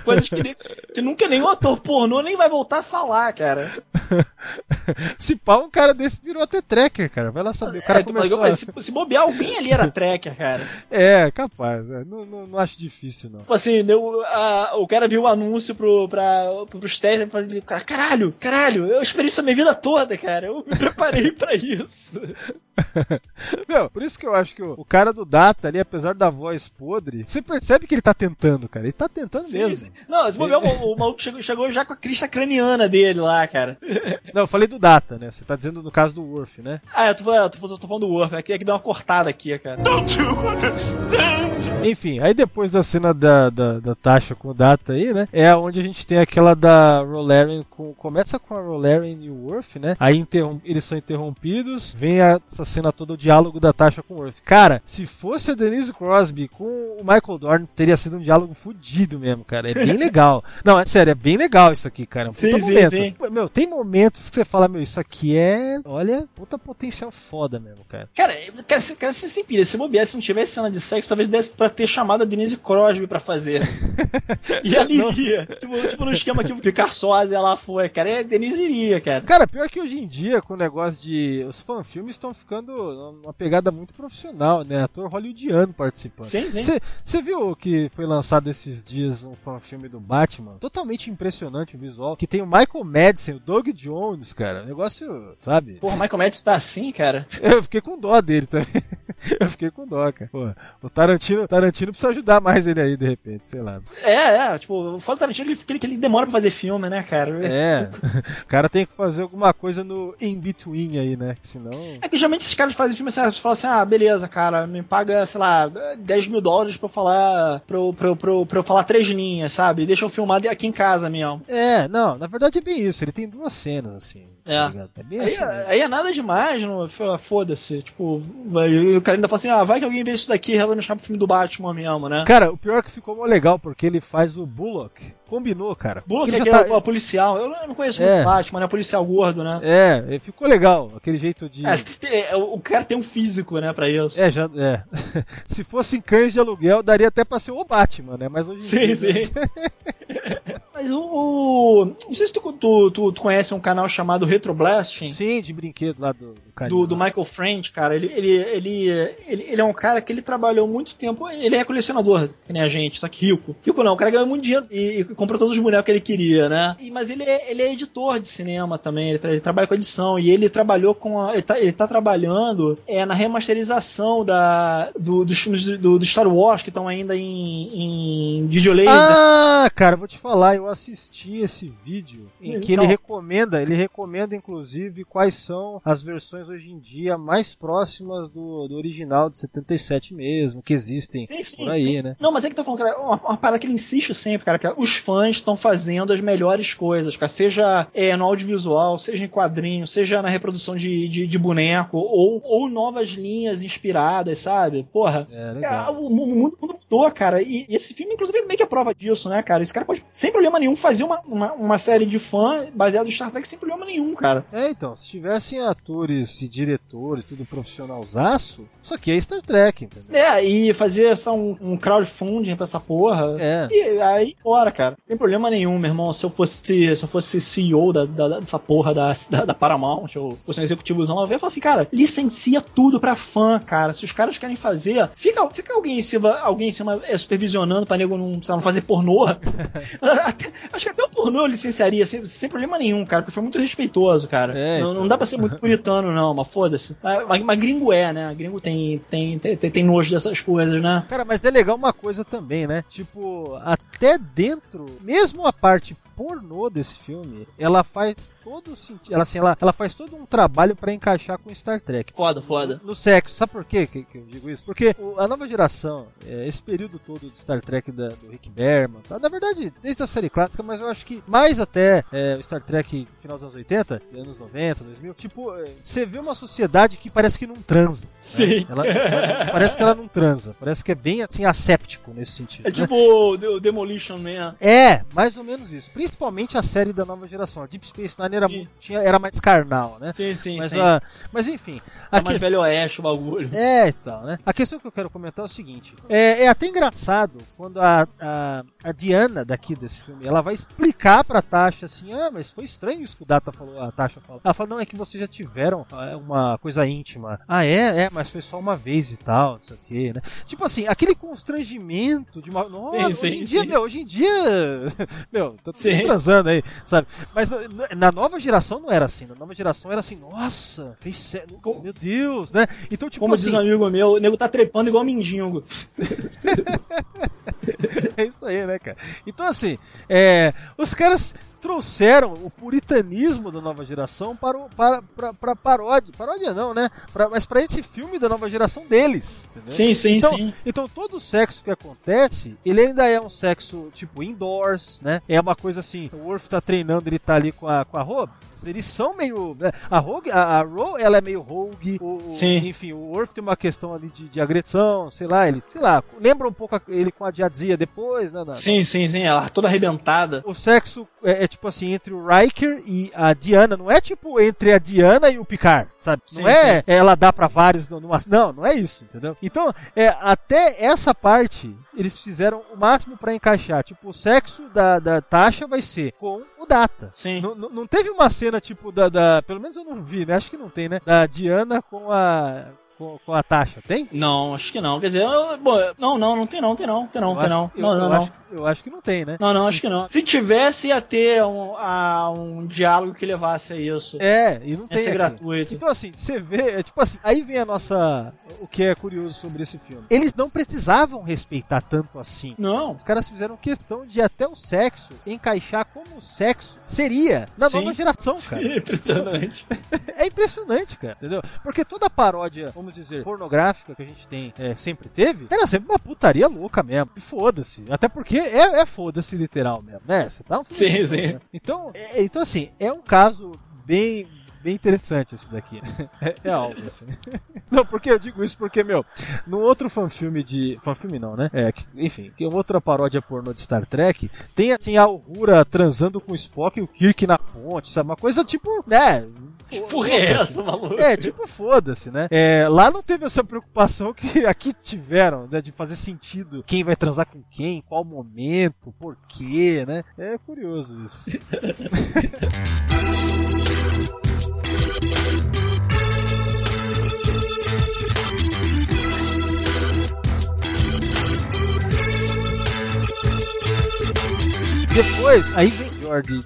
coisas que, nem- que nunca nenhum ator pornô nem vai voltar a falar, cara. Se pá, um cara desse virou até tracker, cara. Vai lá saber. O cara É, começou mas a... se, se bobear, alguém ali era tracker, cara. É, capaz. é. Não, não, não acho difícil, não. Tipo assim, deu, a- o cara viu o anúncio pro, pra, pros testes e falou, cara, caralho, caralho, eu esperei isso a minha vida toda, cara. Eu me preparei pra isso. Meu, por isso que eu acho que o, o cara do Data ali, apesar da voz podre, você percebe que ele tá tentando, cara. Ele tá tentando mesmo. Não, se bobear, o, o maluco chegou, chegou já com a crista craniana dele lá, cara. Não, eu falei do Data, né? Você tá dizendo no caso do Worf, né? Ah, eu tô, falando- eu tô, eu tô falando do Worf, aqui, aqui deu uma cortada aqui, cara. Enfim, aí depois da cena da, da, da Tasha com o Data aí, né? É onde a gente tem aquela da Rolarian com. Começa com a Rolarian e o Worf, né? Aí interrom- eles são interrompidos, vem a- essa cena toda, o diálogo da Tasha com o Worf. Cara, se fosse a Denise Crosby com o Michael Dorn, teria sido um diálogo fudido mesmo, cara. É bem legal. Não, é sério, é bem legal isso aqui, cara. É um Sim, puta sim, momento. sim. Meu, tem momentos que você fala, meu, isso aqui é. Olha, puta potencial foda mesmo, cara. Cara, cara, se- cara, se empilha. Se bobear, se não tivesse cena de sexo, talvez desse pra ter chamado a Denise Crosby pra fazer. e ela iria. Tipo, tipo no esquema que o Picard Sósia lá foi, cara. É, a Denise iria, cara. Cara, pior que hoje em dia, com o negócio de. Os fanfilmes estão ficando numa pegada muito profissional, né? Ator hollywoodiano participando. Sim, sim. Você viu que foi lançado esses dias um fanfilme do Batman? Totalmente impressionante o visual. Que tem o Michael Madsen, o Doug Jones, cara. Negócio, sabe? Porra, o Michael Madsen tá assim, cara. Eu fiquei com dó dele também. Eu fiquei com dó, cara. Pô, o Tarantino, Tarantino precisa ajudar mais ele aí, de repente, sei lá. É, é, tipo, o do Tarantino que ele, ele demora pra fazer filme, né, cara? É, o cara tem que fazer alguma coisa no in-between aí, né? Senão. É que geralmente esses caras fazem filme assim, você fala assim, ah, beleza, cara, me paga, sei lá, 10 mil dólares pra eu falar. Pra, pra, pra, eu- pra eu falar três linhas, sabe? Deixa eu filmar aqui em casa mesmo. É, não, na verdade é bem isso. Ele tem duas cenas, assim. É. tá é bem Aí, assim. mesmo. aí é nada demais, não, foda-se. Tipo, vai, e o cara ainda fala assim, ah, vai que alguém vê isso daqui e resolve me chamar pro filme do Batman mesmo, né? Cara, o pior é que ficou legal, porque ele faz o Bullock. Combinou, cara. Bullock, que é tá- o policial, eu não- conheço É. muito Batman, né? Policial gordo, né? É, ficou legal. Aquele jeito de. É, é, o cara tem um físico, né, pra isso. É, já. É. Se fossem cães de aluguel, daria até pra ser o Batman, né? Mas hoje em Sim, dia. sim. Mas o, o- Não sei se tu, tu, tu, tu conhece um canal chamado Retroblasting. Sim, de brinquedo lá do, do. Do, do Michael French, cara, ele, ele, ele, ele, ele é um cara que ele trabalhou muito tempo. Ele é colecionador, que nem a gente, só que rico. Rico não, o cara ganhou muito dinheiro e, e comprou todos os bonecos que ele queria, né? E- mas ele é, ele é editor de cinema também, ele, tra- ele trabalha com edição. E ele trabalhou com. A, ele, tá, ele tá trabalhando é, na remasterização da, do- dos filmes do, do Star Wars que estão ainda em, em videolaser. Ah, cara, vou te falar, eu assisti esse vídeo em que Então. ele recomenda, ele recomenda inclusive quais são as versões hoje em dia mais próximas do, do original de 77 mesmo, que existem Sim, sim, por aí, sim. né? Não, mas é que tá falando, cara, uma, uma parada que ele insiste sempre, cara, que é, os fãs estão fazendo as melhores coisas, cara, seja é, no audiovisual, seja em quadrinho, seja na reprodução de, de, de boneco, ou, ou novas linhas inspiradas, sabe? Porra, É, é, o, o mundo mudou, cara, e, e esse filme, inclusive, é meio que a prova disso, né, cara? Esse cara pode, sem problema nenhum, fazer uma, uma, uma série de fã baseada em Star Trek sem problema nenhum, cara. É, então, se tivessem atores e diretores, tudo profissionalzaço, isso aqui é Star Trek, entendeu? É, e fazer só um, um crowdfunding pra essa porra. É. E aí, bora, cara. Sem problema nenhum, meu irmão. Se eu fosse, se eu fosse CEO da, da- dessa porra da, da, da Paramount, ou fosse um executivozão, eu ia falar assim, cara, licencia tudo pra fã, cara. Se os caras querem fazer, fica, fica alguém em cima, alguém em cima é, supervisionando pra nego não, não fazer pornô. Acho que até o pornô eu licenciaria, sem, sem problema nenhum, cara, porque foi muito respeitoso, cara. É, não, então. não dá pra ser muito puritano, não, mas foda-se. Mas- mas gringo é, né? Gringo tem, tem, tem, tem nojo dessas coisas, né? Cara, mas é legal uma coisa também, né? Tipo, até dentro, mesmo a parte pornô desse filme, ela faz todo o sentido. Ela, assim, ela, ela faz todo um trabalho pra encaixar com Star Trek. Foda, foda. No sexo, sabe por quê que, que eu digo isso? Porque o- a nova geração, é, esse período todo de Star Trek da- do Rick Berman, tá? na verdade, desde a série clássica, mas eu acho que mais até é, o Star Trek final dos anos 80, anos 90, 2000, tipo, é, você vê uma sociedade que parece que não transa. né? Sim. Ela- ela- parece que ela não transa, parece que é bem assim asséptico nesse sentido. É né? tipo o The- o Demolition Man. É, mais ou menos isso. Principalmente a série da nova geração. A Deep Space Nine era, muito- tinha, era mais carnal, né? Sim, sim, Mas, sim. a- mas enfim. É a mais que- velho oeste o bagulho. É, e tal, né? A questão que eu quero comentar é o seguinte: é, é até engraçado quando a, a, a Diana daqui desse filme ela vai explicar pra Tasha assim: ah, mas foi estranho isso que o Data falou, a Tasha falou. Ela falou: não, é que vocês já tiveram ah, uma coisa íntima. Ah, é? É, mas foi só uma vez e tal, não sei o quê, né? Tipo assim, aquele constrangimento de uma. Nossa, Sim, hoje sim, em dia, meu, hoje em dia. Meu, todo Sim. Mundo transando aí, sabe? Mas ah, na nova geração não era assim. Na nova geração era assim: nossa, fez sério. Meu Deus, né? Então, tipo Como assim. diz um amigo meu, o nego tá trepando igual mendigo. É isso aí, né, cara? Então, assim, é, os caras trouxeram o puritanismo da nova geração para, o, para, para, para paródia. Paródia não, né? Pra, mas para esse filme da nova geração deles. entendeu? Sim, sim, então, sim. Então, todo o sexo que acontece, ele ainda é um sexo, tipo, indoors, né? É uma coisa assim, o Worf tá treinando, ele tá ali com a, com a Rob. Eles são meio. né? A Rogue, a, a Ro, ela é meio rogue. O, Sim. Enfim, o Worf tem uma questão ali de, de agressão, sei lá, ele, sei lá, lembra um pouco ele com a Jadzia depois, né? na- Sim, sim, sim. Ela toda arrebentada. o sexo é, é tipo assim, entre o Riker e a Diana, não é tipo entre a Diana e o Picard, sabe? Sim, não é sim. ela dá pra vários numa. Não, não é isso, entendeu? Então, é, até essa parte, eles fizeram o máximo pra encaixar. Tipo, o sexo da, da Tasha vai ser com o Data. Sim. Não, não, não teve uma cena tipo da, da. Pelo menos eu não vi, né? Acho que não tem, né? Da Diana com a. Com, com a Tasha, tem? Não, acho que não. Quer dizer, eu- bom, não, não, não tem não, tem não, tem não, Eu tem acho- não. eu- Não, eu não, não. acho- eu acho que não tem, né? Não, não, acho que não. Se tivesse, ia ter um, a- um diálogo que levasse a isso. É, e não Ia tem. ser aqui. gratuito. Então, assim, você vê, é tipo assim, aí vem a nossa. O que é curioso sobre esse filme. Eles não precisavam respeitar tanto assim. Não. Os caras fizeram questão de até o sexo encaixar como o sexo seria na Sim. nova geração, cara. Impressionante. É impressionante, cara, entendeu? Porque toda paródia, vamos dizer, pornográfica que a gente tem, é, sempre teve, era sempre uma putaria louca mesmo. E foda-se. Até porque é, é foda-se literal mesmo, né? Você tá Sim, sim. né? Então, é, então, assim, é um caso bem. Bem interessante esse daqui. É, é algo assim. Não, porque eu digo isso porque, meu, no outro fanfilme de. Fanfilme não, né? É, que- enfim, que outra paródia pornô de Star Trek, tem assim a Uhura transando com o Spock e o Kirk na ponte, sabe? Uma coisa tipo, né? Porra é essa, maluco? É, tipo, foda-se, né? É, lá não teve essa preocupação que aqui tiveram, né? De fazer sentido quem vai transar com quem, em qual momento, por quê, né? É curioso isso. Depois, aí vem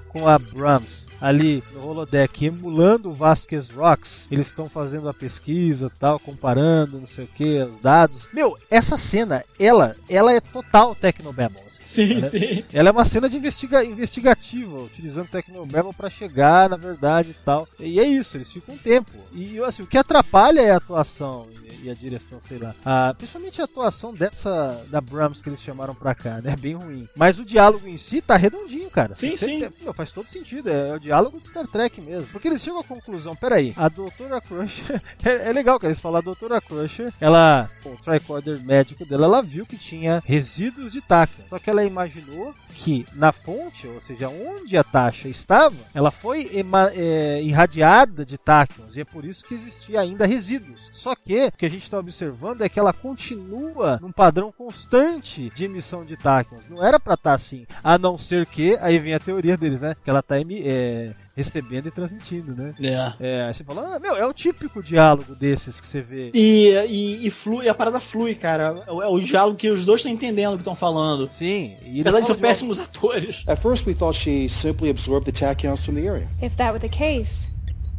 Com a Brahms. ali no holodeck emulando o Vasquez Rocks. Eles estão fazendo a pesquisa tal, comparando, não sei o que, os dados. Meu, essa cena, ela, ela é total Tecnobabble. Assim. Sim, ela, sim. Ela é uma cena de investiga investigativa, utilizando Tecnobabble para chegar na verdade e tal. E é isso, eles ficam um tempo. E assim, o que atrapalha é a atuação e a direção, sei lá. Principalmente a atuação dessa da Brahms que eles chamaram pra cá, né? Bem ruim. Mas o diálogo em si tá redondinho, cara. Sim, Você- sim. Meu, faz todo sentido. É, é o diálogo de Star Trek mesmo. Porque eles chegam à conclusão, peraí, a doutora Crusher. É, é legal que eles falam, a doutora Crusher, ela. O tricorder médico dela, ela viu que tinha resíduos de Tachyon. Só que ela imaginou que na fonte, ou seja, onde a Tasha estava, ela foi é, irradiada de Tachyons. E é por isso que existia ainda resíduos. Só que o que a gente está observando é que ela continua num padrão constante de emissão de Tachyons. Não era pra estar assim. A não ser que, aí vem a teoria deles, né? Que ela tá emi- é, recebendo e transmitindo, né? É. É, aí você fala, ah, meu, é o típico diálogo desses que você vê. E, e, e, flui, e a parada flui, cara. É o, é o diálogo que os dois estão entendendo o que estão falando. Sim, e eles Apesar de ser péssimos atores. At first, we thought she simply absorbed the tachyons from the area. If that were the case,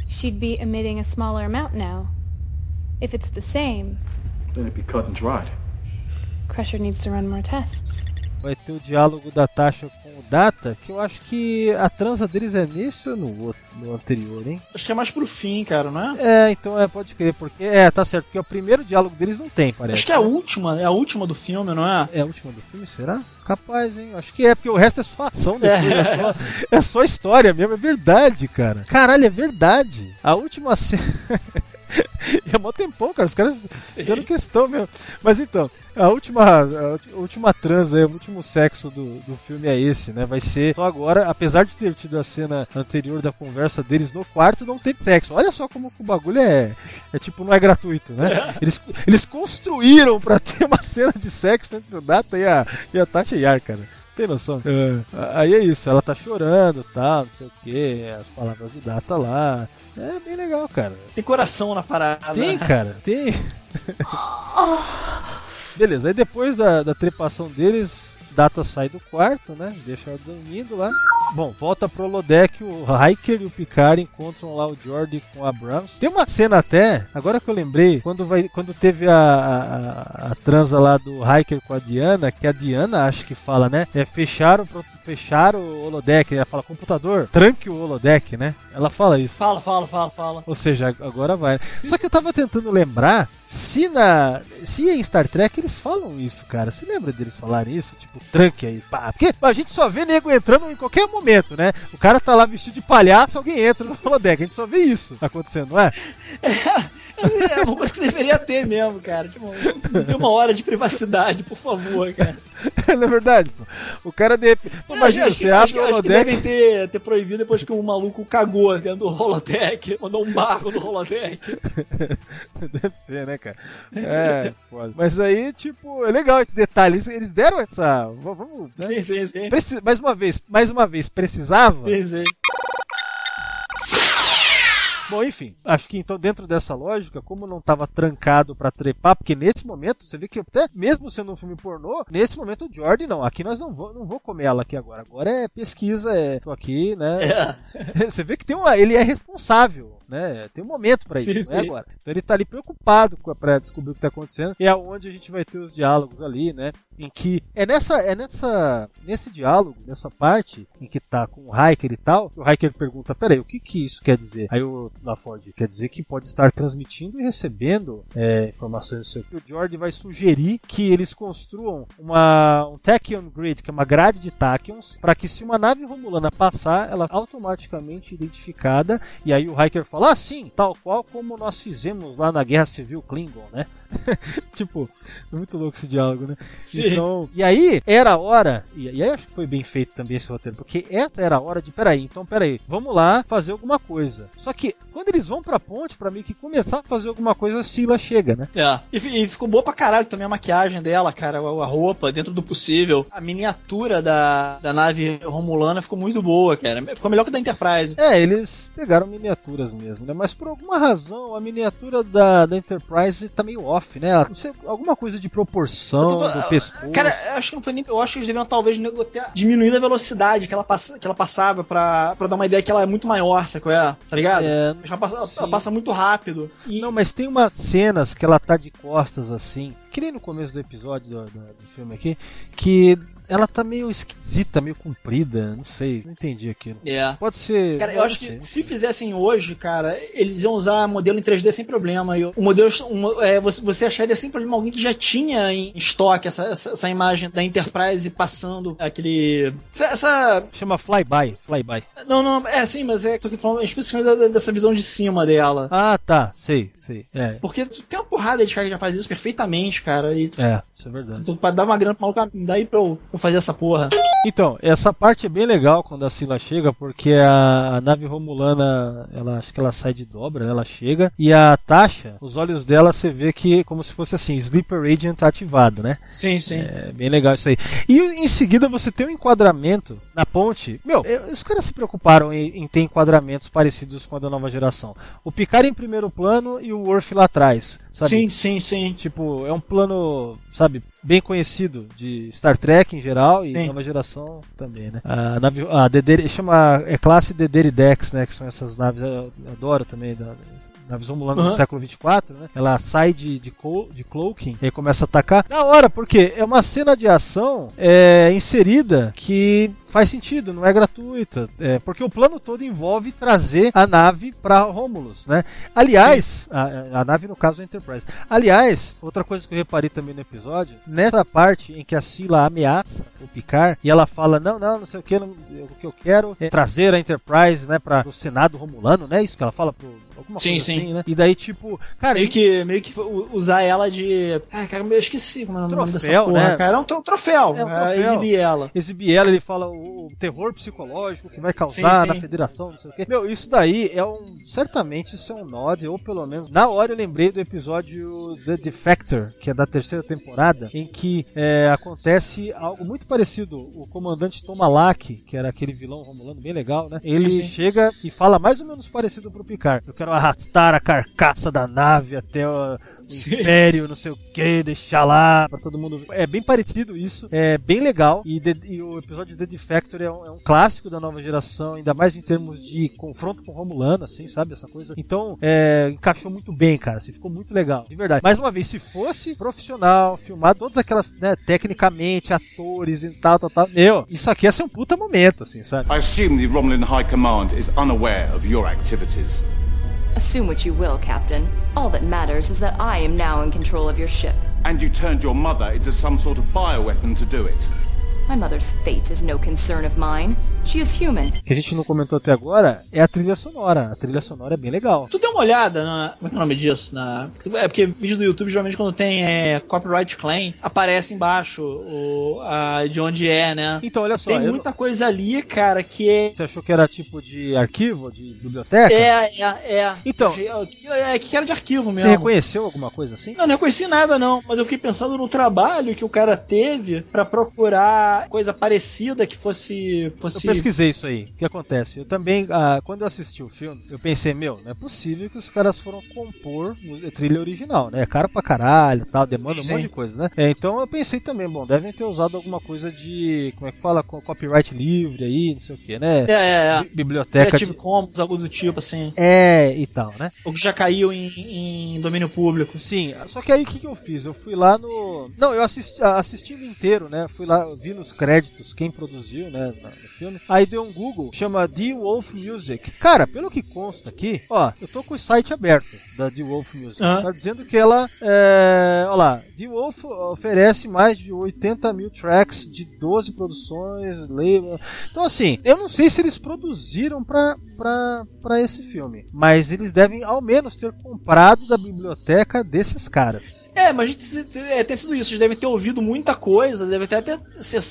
she'd be emitting a smaller amount now. If it's the same, Then it'd be cut and dried. Crusher needs to run more tests. Vai ter o diálogo da Tasha Data, que eu acho que a transa deles é nesse ou no outro, no anterior, hein? Acho que é mais pro fim, cara, não é? É, então é, pode crer, porque. É, tá certo, porque o primeiro diálogo deles não tem, parece. Acho que é a né? última, é a última do filme, não é? É a última do filme, será? Capaz, hein? Acho que é, porque o resto é só ação depois, é, só, é só história mesmo, é verdade, cara. Caralho, é verdade. A última cena. é mó tempão, cara. Os caras fizeram questão mesmo. Mas então, a última, a última transa, aí, o último sexo do, do filme é esse, né? Vai ser. Só agora, apesar de ter tido a cena anterior da conversa deles no quarto, não teve sexo. Olha só como o bagulho é. É tipo, não é gratuito, né? Eles, eles construíram pra ter uma cena de sexo entre o Data e a, e a Tasha Yar, cara. Tem noção? É, aí é isso, ela tá chorando, tá, não sei o que, as palavras do Data lá. É bem legal, cara. Tem coração na parada. Tem, cara, tem. Beleza, aí depois da, da trepação deles, Data sai do quarto, né? Deixa ela dormindo lá. Bom, volta pro holodeck, o Hiker e o Picard encontram lá o Jordi com a Brahms. Tem uma cena até, agora que eu lembrei, quando, vai, quando teve a, a, a- transa lá do Hiker com a Diana, que a Diana acho que fala, né? É fechar o, fechar o holodeck, ela fala computador, tranque o holodeck, né? Ela fala isso. Fala, fala, fala, fala. Ou seja, agora vai. Só que eu tava tentando lembrar se na. Se em Star Trek eles falam isso, cara. Você lembra deles falarem isso? Tipo, tranque aí, pá. Porque a gente só vê nego entrando em qualquer momento, né? O cara tá lá vestido de palhaço, alguém entra no holodeck. A gente só vê isso acontecendo, não é? É uma coisa que deveria ter mesmo, cara. Tipo, tem uma hora de privacidade, por favor, cara. não é verdade? Pô. O cara de. Pô, imagina, Acho que- você abre o acho holodeck. devem ter, ter proibido depois que o maluco cagou dentro do holodeck, mandou um barco no holodeck. Deve ser, né, cara? É, foda. Mas aí, tipo, é legal esse detalhe. Eles- deram essa. Vamos. né? Sim, sim, sim. Preci- Mais uma vez, mais uma vez, precisava? Sim, sim. Bom, enfim, acho que então dentro dessa lógica, como não estava trancado pra trepar, porque nesse momento, você vê que até mesmo sendo um filme pornô, nesse momento o Jordi não, aqui nós não vou, não vou comer ela aqui agora. Agora é pesquisa, é tô aqui, né? Você vê que tem uma, ele é responsável, né? Tem um momento pra isso, Sim, não é sim. agora. Então ele tá ali preocupado pra descobrir o que tá acontecendo, e é onde a gente vai ter os diálogos ali, né? Em que é nessa é nessa nesse diálogo, nessa parte em que tá com o Hiker e tal, o Hiker pergunta: "Peraí, o que que isso quer dizer?" Aí o LaFord quer dizer que pode estar transmitindo e recebendo é, informações do seu. O George vai sugerir que eles construam uma um Tachyon Grid, que é uma grade de Tachyons, para que se uma nave romulana passar, ela automaticamente identificada e aí o Hiker fala: "Ah, sim, tal qual como nós fizemos lá na Guerra Civil Klingon, né?" tipo, muito louco esse diálogo, né? Sim. Então, e aí era a hora, e, e aí acho que foi bem feito também esse roteiro, porque essa era a hora de, peraí, então peraí, vamos lá fazer alguma coisa. Só que Quando eles vão pra ponte, pra mim que começar a fazer alguma coisa, a Sila chega, né? É. E, e ficou boa pra caralho também a maquiagem dela, cara, a, a roupa, dentro do possível. A miniatura da, da nave romulana ficou muito boa, cara. Ficou melhor que a da Enterprise. É, eles pegaram miniaturas mesmo, né? Mas por alguma razão, a miniatura da, da Enterprise tá meio off, né? Ela- Não sei, alguma coisa de proporção tô- do pescoço. Cara, eu acho que não foi nem. Eu acho que eles deviam talvez diminuído a velocidade que ela, passa, que ela passava pra, pra dar uma ideia que ela é muito maior, sacou? É, tá ligado? É, ela, passa, passa muito rápido. E Não, mas tem umas cenas que ela tá de costas assim, que nem no começo do episódio do, do- do filme aqui, que ela tá meio esquisita, meio comprida, não sei, não entendi aquilo. É. Pode ser. Cara, eu acho sei. que se fizessem hoje, cara, eles iam usar modelo em 3D sem problema. E o modelo, um, é, você, você acharia sem problema alguém que já tinha em estoque essa, essa, essa imagem da Enterprise passando aquele. Essa. Chama Flyby, Flyby. não, não, é sim, mas é. Tô aqui falando especificamente da- dessa visão de cima dela. Ah, tá, sei, sei. É, Porque tu tem uma porrada de cara que já faz isso perfeitamente, cara. E tu, é, isso é verdade. tu pode dar uma grana pro maluco, me dá aí pra eu, fazer essa porra. Então, essa parte é bem legal quando a Sila chega, porque a, a nave romulana, ela acho que ela sai de dobra, né? ela chega, e a Tasha, os olhos dela você vê que é como se fosse assim, Sleeper Agent ativado, né? Sim, sim. É bem legal isso aí. E em seguida você tem um enquadramento na ponte. Meu, os caras se preocuparam em, em ter enquadramentos parecidos com a da nova geração. O Picard em primeiro plano e o Worf lá atrás. Sabe? Sim, sim, sim. Tipo, é um plano, sabe, bem conhecido de Star Trek em geral e Sim. nova geração também, né? A nave, a Dederi, chama, é classe Dederidex, né? Que são essas naves, eu adoro também, da, naves romulanas do Uhum. século 24, né? Ela sai de, de, co- de cloaking e começa a atacar. Da hora, porque é uma cena de ação é, inserida que faz sentido, não é gratuita. É, porque o plano todo envolve trazer a nave para Romulus, né? Aliás, a, a nave no caso é a Enterprise. Aliás, outra coisa que eu reparei também no episódio, nessa parte em que a Sila ameaça o Picard e ela fala: "Não, não, não sei o que, não- o que eu quero é trazer a Enterprise, né, para o Senado romulano", né? Isso que ela fala pro alguma Sim, coisa sim. assim, né? E daí tipo, cara, meio que, meio que usar ela de. Ah, cara, eu esqueci como é o nome dessa Troféu, porra, né? cara. É um tro- troféu. É um é, troféu. exibir ela. exibir ela, ele fala o terror psicológico que vai causar Sim, na sim. federação, não sei o quê. Meu, isso daí é um. Certamente isso é um nod, ou pelo menos. Na hora eu lembrei do episódio The Defector, que é da terceira temporada, em que é, acontece algo muito parecido. O comandante Tomalak, que era aquele vilão romulano bem legal, né? Ele sim. chega e fala mais ou menos parecido pro Picard. Eu quero arrastar a carcaça da nave até o. o Sim. Império, não sei o que, deixar lá pra todo mundo ver. É bem parecido isso, é bem legal. E, The- e o episódio de The Defector é um, é um clássico da nova geração, ainda mais em termos de confronto com Romulano, assim, sabe? Essa coisa. Então, é, encaixou muito bem, cara. Assim, ficou muito legal, de verdade. Mais uma vez, se fosse profissional, filmar todas aquelas, né, tecnicamente, atores e tal, tal, tal. Meu, isso aqui ia ser um puta momento, assim, sabe? I assume the Romulan High Command is unaware of your activities. Assume what you will, Captain. All that matters is that I am now in control of your ship. And you turned your mother into some sort of bioweapon to do it. My mother's fate is no concern of mine. She is human. O que a gente não comentou até agora é a trilha sonora. A trilha sonora é bem legal. Tu deu uma olhada na. Como é que é o nome disso? Na, é porque vídeo do YouTube, geralmente, quando tem é, copyright claim, aparece embaixo o, a, de onde é, né? Então, olha só. Tem muita coisa ali, cara, que é. Você achou que era tipo de arquivo, de biblioteca? É, é, é. Então- É, que era de arquivo Você mesmo. reconheceu alguma coisa assim? Não, não reconheci nada não, mas eu fiquei pensando no trabalho que o cara teve pra procurar coisa parecida que fosse. Eu pesquisei isso aí. O que acontece? Eu também, ah, quando eu assisti o filme, eu pensei, meu, não é possível que os caras foram compor trilha original, né? É caro pra caralho, tal, demanda Sim, um monte sim. de coisa, né? É, então eu pensei também, bom, devem ter usado alguma coisa de, como é que fala, com copyright livre aí, não sei o que, né? É, é, é. Bi- Biblioteca Creative de... Commons, algo do tipo, assim. É, e tal, né? O que já caiu em, em domínio público. Sim, só que aí o que, que eu fiz? Eu fui lá no. Não, eu assisti, assisti o inteiro, né? Fui lá, vi nos créditos quem produziu, né? No filme. Aí deu um Google, chama The Wolf Music. Cara, pelo que consta aqui, ó, eu tô com o site aberto da The Wolf Music. Aham. Tá dizendo que ela. É, ó lá, The Wolf oferece mais de 80 mil tracks de 12 produções, label. Então, assim, eu não sei se eles produziram pra, pra, pra esse filme, mas eles devem ao menos ter comprado da biblioteca desses caras. É, mas a gente é, tem sido isso. Eles devem ter ouvido muita coisa, devem ter até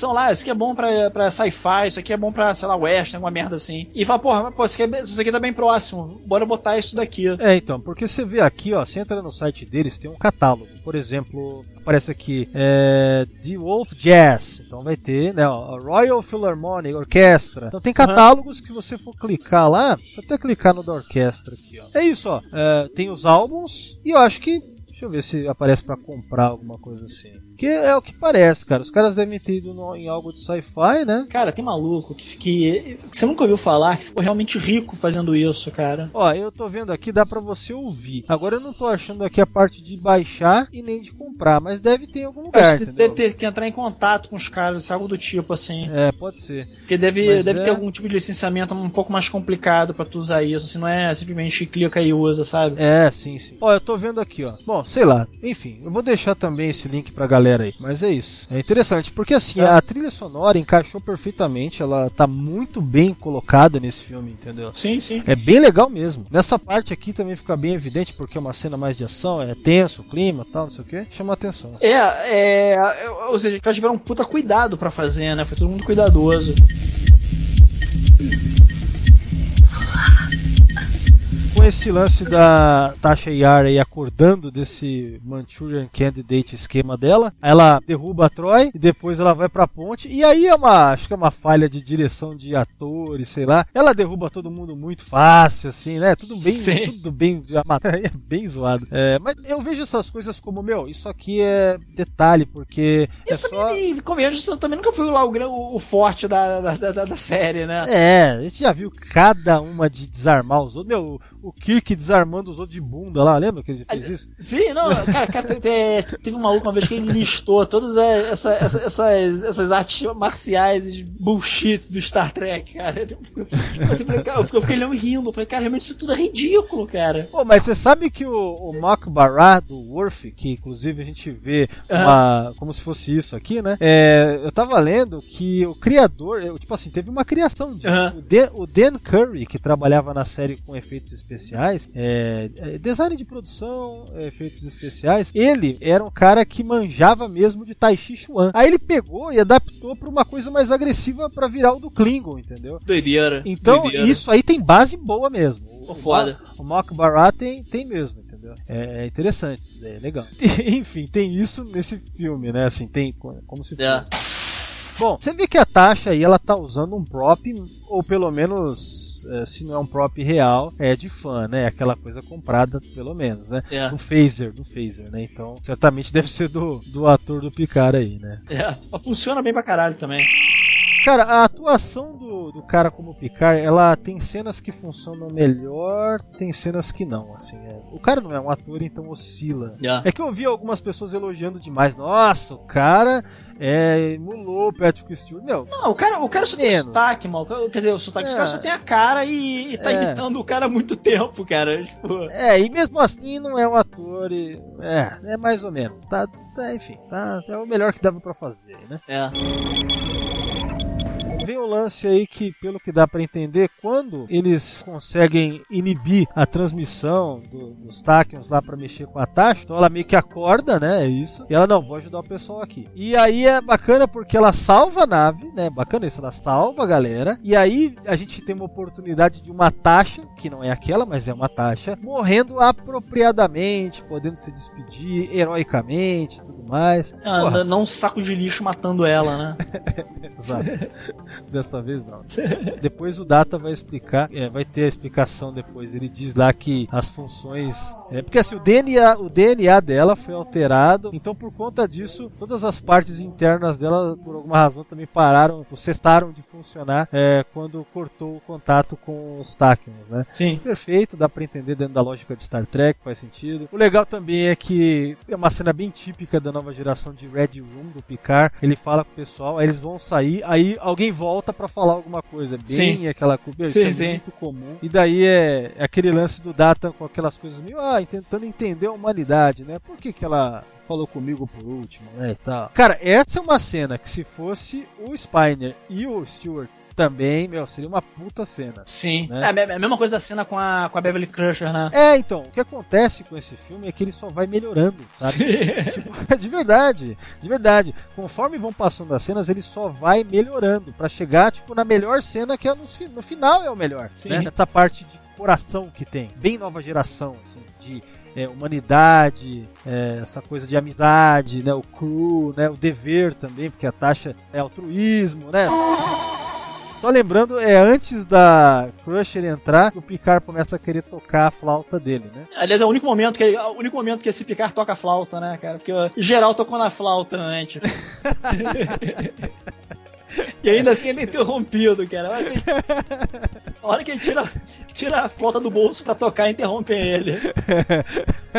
opção lá, isso aqui é bom pra, pra sci-fi, isso aqui é bom pra, sei lá, western, alguma merda assim. E fala, porra, mas, pô, isso aqui, é- isso aqui tá bem próximo, bora botar isso daqui. É, então, porque você vê aqui, ó, você entra no site deles, tem um catálogo. Por exemplo, aparece aqui é, The Wolf Jazz. Então vai ter, né, ó, Royal Philharmonic Orquestra. Então tem catálogos que você for clicar lá, vou até clicar no da orquestra aqui, ó. É isso, ó. É, tem os álbuns e eu acho que Deixa eu ver se aparece pra comprar alguma coisa assim. Que é o que parece, cara. Os caras devem ter ido no- em algo de sci-fi, né? Cara, tem maluco que, que, que você nunca ouviu falar, que ficou realmente rico fazendo isso, cara. Ó, eu tô vendo aqui, dá pra você ouvir. Agora eu não tô achando aqui a parte de baixar e nem de comprar, mas deve ter em algum lugar, Acho que deve ter que entrar em contato com os caras, algo do tipo assim. É, pode ser. Porque deve, Mas deve é- ter algum tipo de licenciamento um pouco mais complicado pra tu usar isso. Assim, não é simplesmente clica e usa, sabe? É, sim, sim. Ó, eu tô vendo aqui, ó. Bom, sei lá. Enfim, eu vou deixar também esse link pra galera aí. Mas é isso. É interessante, porque assim, a trilha sonora encaixou perfeitamente. Ela tá muito bem colocada nesse filme, entendeu? Sim, sim. É bem legal mesmo. Nessa parte aqui também fica bem evidente, porque é uma cena mais de ação, é tenso, o clima tal, não sei o que. Chama atenção. É, é. Ou seja, os caras tiveram um puta cuidado pra fazer, né? Foi todo mundo cuidadoso. Com esse lance da Tasha Yar aí acordando desse Manchurian Candidate esquema dela, ela derruba a Troy e depois ela vai pra ponte. E aí é uma, acho que é uma falha de direção de atores, sei lá. Ela derruba todo mundo muito fácil, assim, né? Tudo bem, Sim. tudo bem, é bem zoado. É, mas eu vejo essas coisas como, meu, isso aqui é detalhe, porque é Isso só. também, convenhamos, isso também nunca foi lá o, o forte da, da, da, da série, né? É, a gente já viu cada uma de desarmar os outros. Meu, o Kirk desarmando os outros de bunda lá, lembra que ele fez isso? Sim, não, cara, cara te- te- teve um maluco uma vez que ele listou todas a- essa- essa- essas, essas artes marciais e bullshit do Star Trek, cara. Eu, fiquei- olhando rindo, eu falei, cara, realmente isso tudo é ridículo, cara. Pô, mas você sabe que o, o Mark Barra do Worf, que inclusive a gente vê uma, como se fosse isso aqui, né? É, eu tava lendo que o criador, tipo assim, teve uma criação disso. Aham. O, Dan, o Dan Curry, que trabalhava na série com efeitos especiais, é, é, design de produção, é, efeitos especiais, ele era um cara que manjava mesmo de Tai Chi Chuan. Aí ele pegou e adaptou pra uma coisa mais agressiva pra virar o do Klingon, entendeu? Doideira. Então, doideira. isso aí tem base boa mesmo. Pô, foda. O Mock Barat tem, tem mesmo, entendeu? É, é interessante, é legal. Enfim, tem isso nesse filme, né? Assim, tem co- como se É. fosse. Bom, você vê que a Tasha aí, ela tá usando um prop, ou pelo menos, eh, se não é um prop real, é de fã, né? Aquela coisa comprada, pelo menos, né? É. Do phaser, do phaser, né? Então, certamente deve ser do, do ator do Picard aí, né? É, funciona bem pra caralho também. Cara, a atuação do, do cara como Picard, ela tem cenas que funcionam melhor, tem cenas que não, assim. é. O cara não é um ator, então oscila. Yeah. É que eu vi algumas pessoas elogiando demais. Nossa, o cara é, emulou o Patrick Stewart. Meu, Não, o cara, o cara só tem Menos. sotaque, mal. Quer dizer, o sotaque É. caras só tem a cara e, e tá É. imitando o cara há muito tempo, cara. Tipo, é, e mesmo assim não é um ator. E, é, é mais ou menos. Tá, tá, enfim, tá, é o melhor que dava pra fazer, né? é. Vem o lance aí que, pelo que dá pra entender, quando eles conseguem inibir a transmissão do- dos Tachyons lá pra mexer com a Tasha, então ela meio que acorda, né? É isso. E ela não, vou ajudar o pessoal aqui. E aí é bacana porque ela salva a nave, né? Bacana isso, ela salva a galera. E aí a gente tem uma oportunidade de uma Tasha, que não é aquela, mas é uma Tasha, morrendo apropriadamente, podendo se despedir heroicamente e tudo mais. Ah, não um saco de lixo matando ela, né? Exato. Dessa vez não. Depois o Data vai explicar, é, vai ter a explicação depois. Ele diz lá que as funções. É, porque assim, o DNA, o DNA dela foi alterado, então por conta disso, todas as partes internas dela, por alguma razão, também pararam, ou cessaram de funcionar é, quando cortou o contato com os Tachyons, né? Sim. Perfeito, dá pra entender dentro da lógica de Star Trek, faz sentido. O legal também é que é uma cena bem típica da nova geração de Red Room do Picard. Ele fala com o pessoal, aí eles vão sair, aí alguém volta pra falar alguma coisa. Bem Sim. aquela coisa, Sim, isso é sim. muito comum. E daí é, é aquele lance do Data com aquelas coisas meio, ah, tentando entender a humanidade, né? Por que que ela falou comigo por último, né, e tal. Cara, essa é uma cena que se fosse o Spiner e o Stewart Também, meu, seria uma puta cena. Sim. Né? É a me- a mesma coisa da cena com a, com a Beverly Crusher, né? É, então, o que acontece com esse filme é que ele só vai melhorando, sabe? Tipo, de verdade, de verdade. Conforme vão passando as cenas, ele só vai melhorando pra chegar, tipo, na melhor cena que é no, no final é o melhor. Sim. Né? Essa parte de coração que tem, bem nova geração, assim, de é, humanidade, é, essa coisa de amizade, né? O crew, né? O dever também, porque a taxa é altruísmo, né? Só lembrando, é antes da Crusher entrar que o Picard começa a querer tocar a flauta dele, né? Aliás, é o único momento que, é o único momento que esse Picard toca flauta, né, cara? Porque geral tocou na flauta antes. e ainda assim ele é interrompido, cara. A hora que ele, a hora que ele tira, tira a flauta do bolso pra tocar, interrompem ele.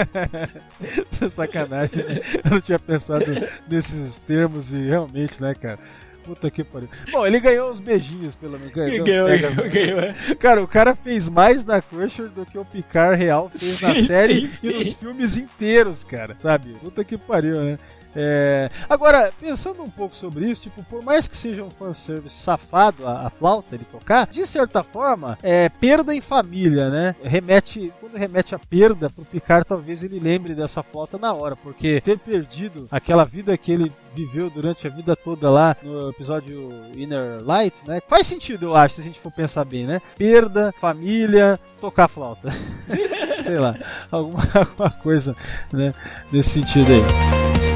Sacanagem. Eu não tinha pensado nesses termos e realmente, né, cara? Puta que pariu. Bom, ele ganhou uns beijinhos, pelo menos. Ganhou, Ganhou, ganhou, ganhou, é. Cara, o cara fez mais na Crusher do que o Picard real fez na Sim, série sim, e nos sim. filmes inteiros, cara. Sabe? Puta que pariu, né? É, Agora, pensando um pouco sobre isso, tipo, por mais que seja um fanservice safado a, a flauta ele tocar, de certa forma, é perda em família, né? Remete, quando remete a perda pro Picard, talvez ele lembre dessa flauta na hora, porque ter perdido aquela vida que ele viveu durante a vida toda lá no episódio Inner Light, né? Faz sentido, eu acho, se a gente for pensar bem, né? Perda, família, tocar flauta. Sei lá, alguma, alguma coisa, né? Nesse sentido aí.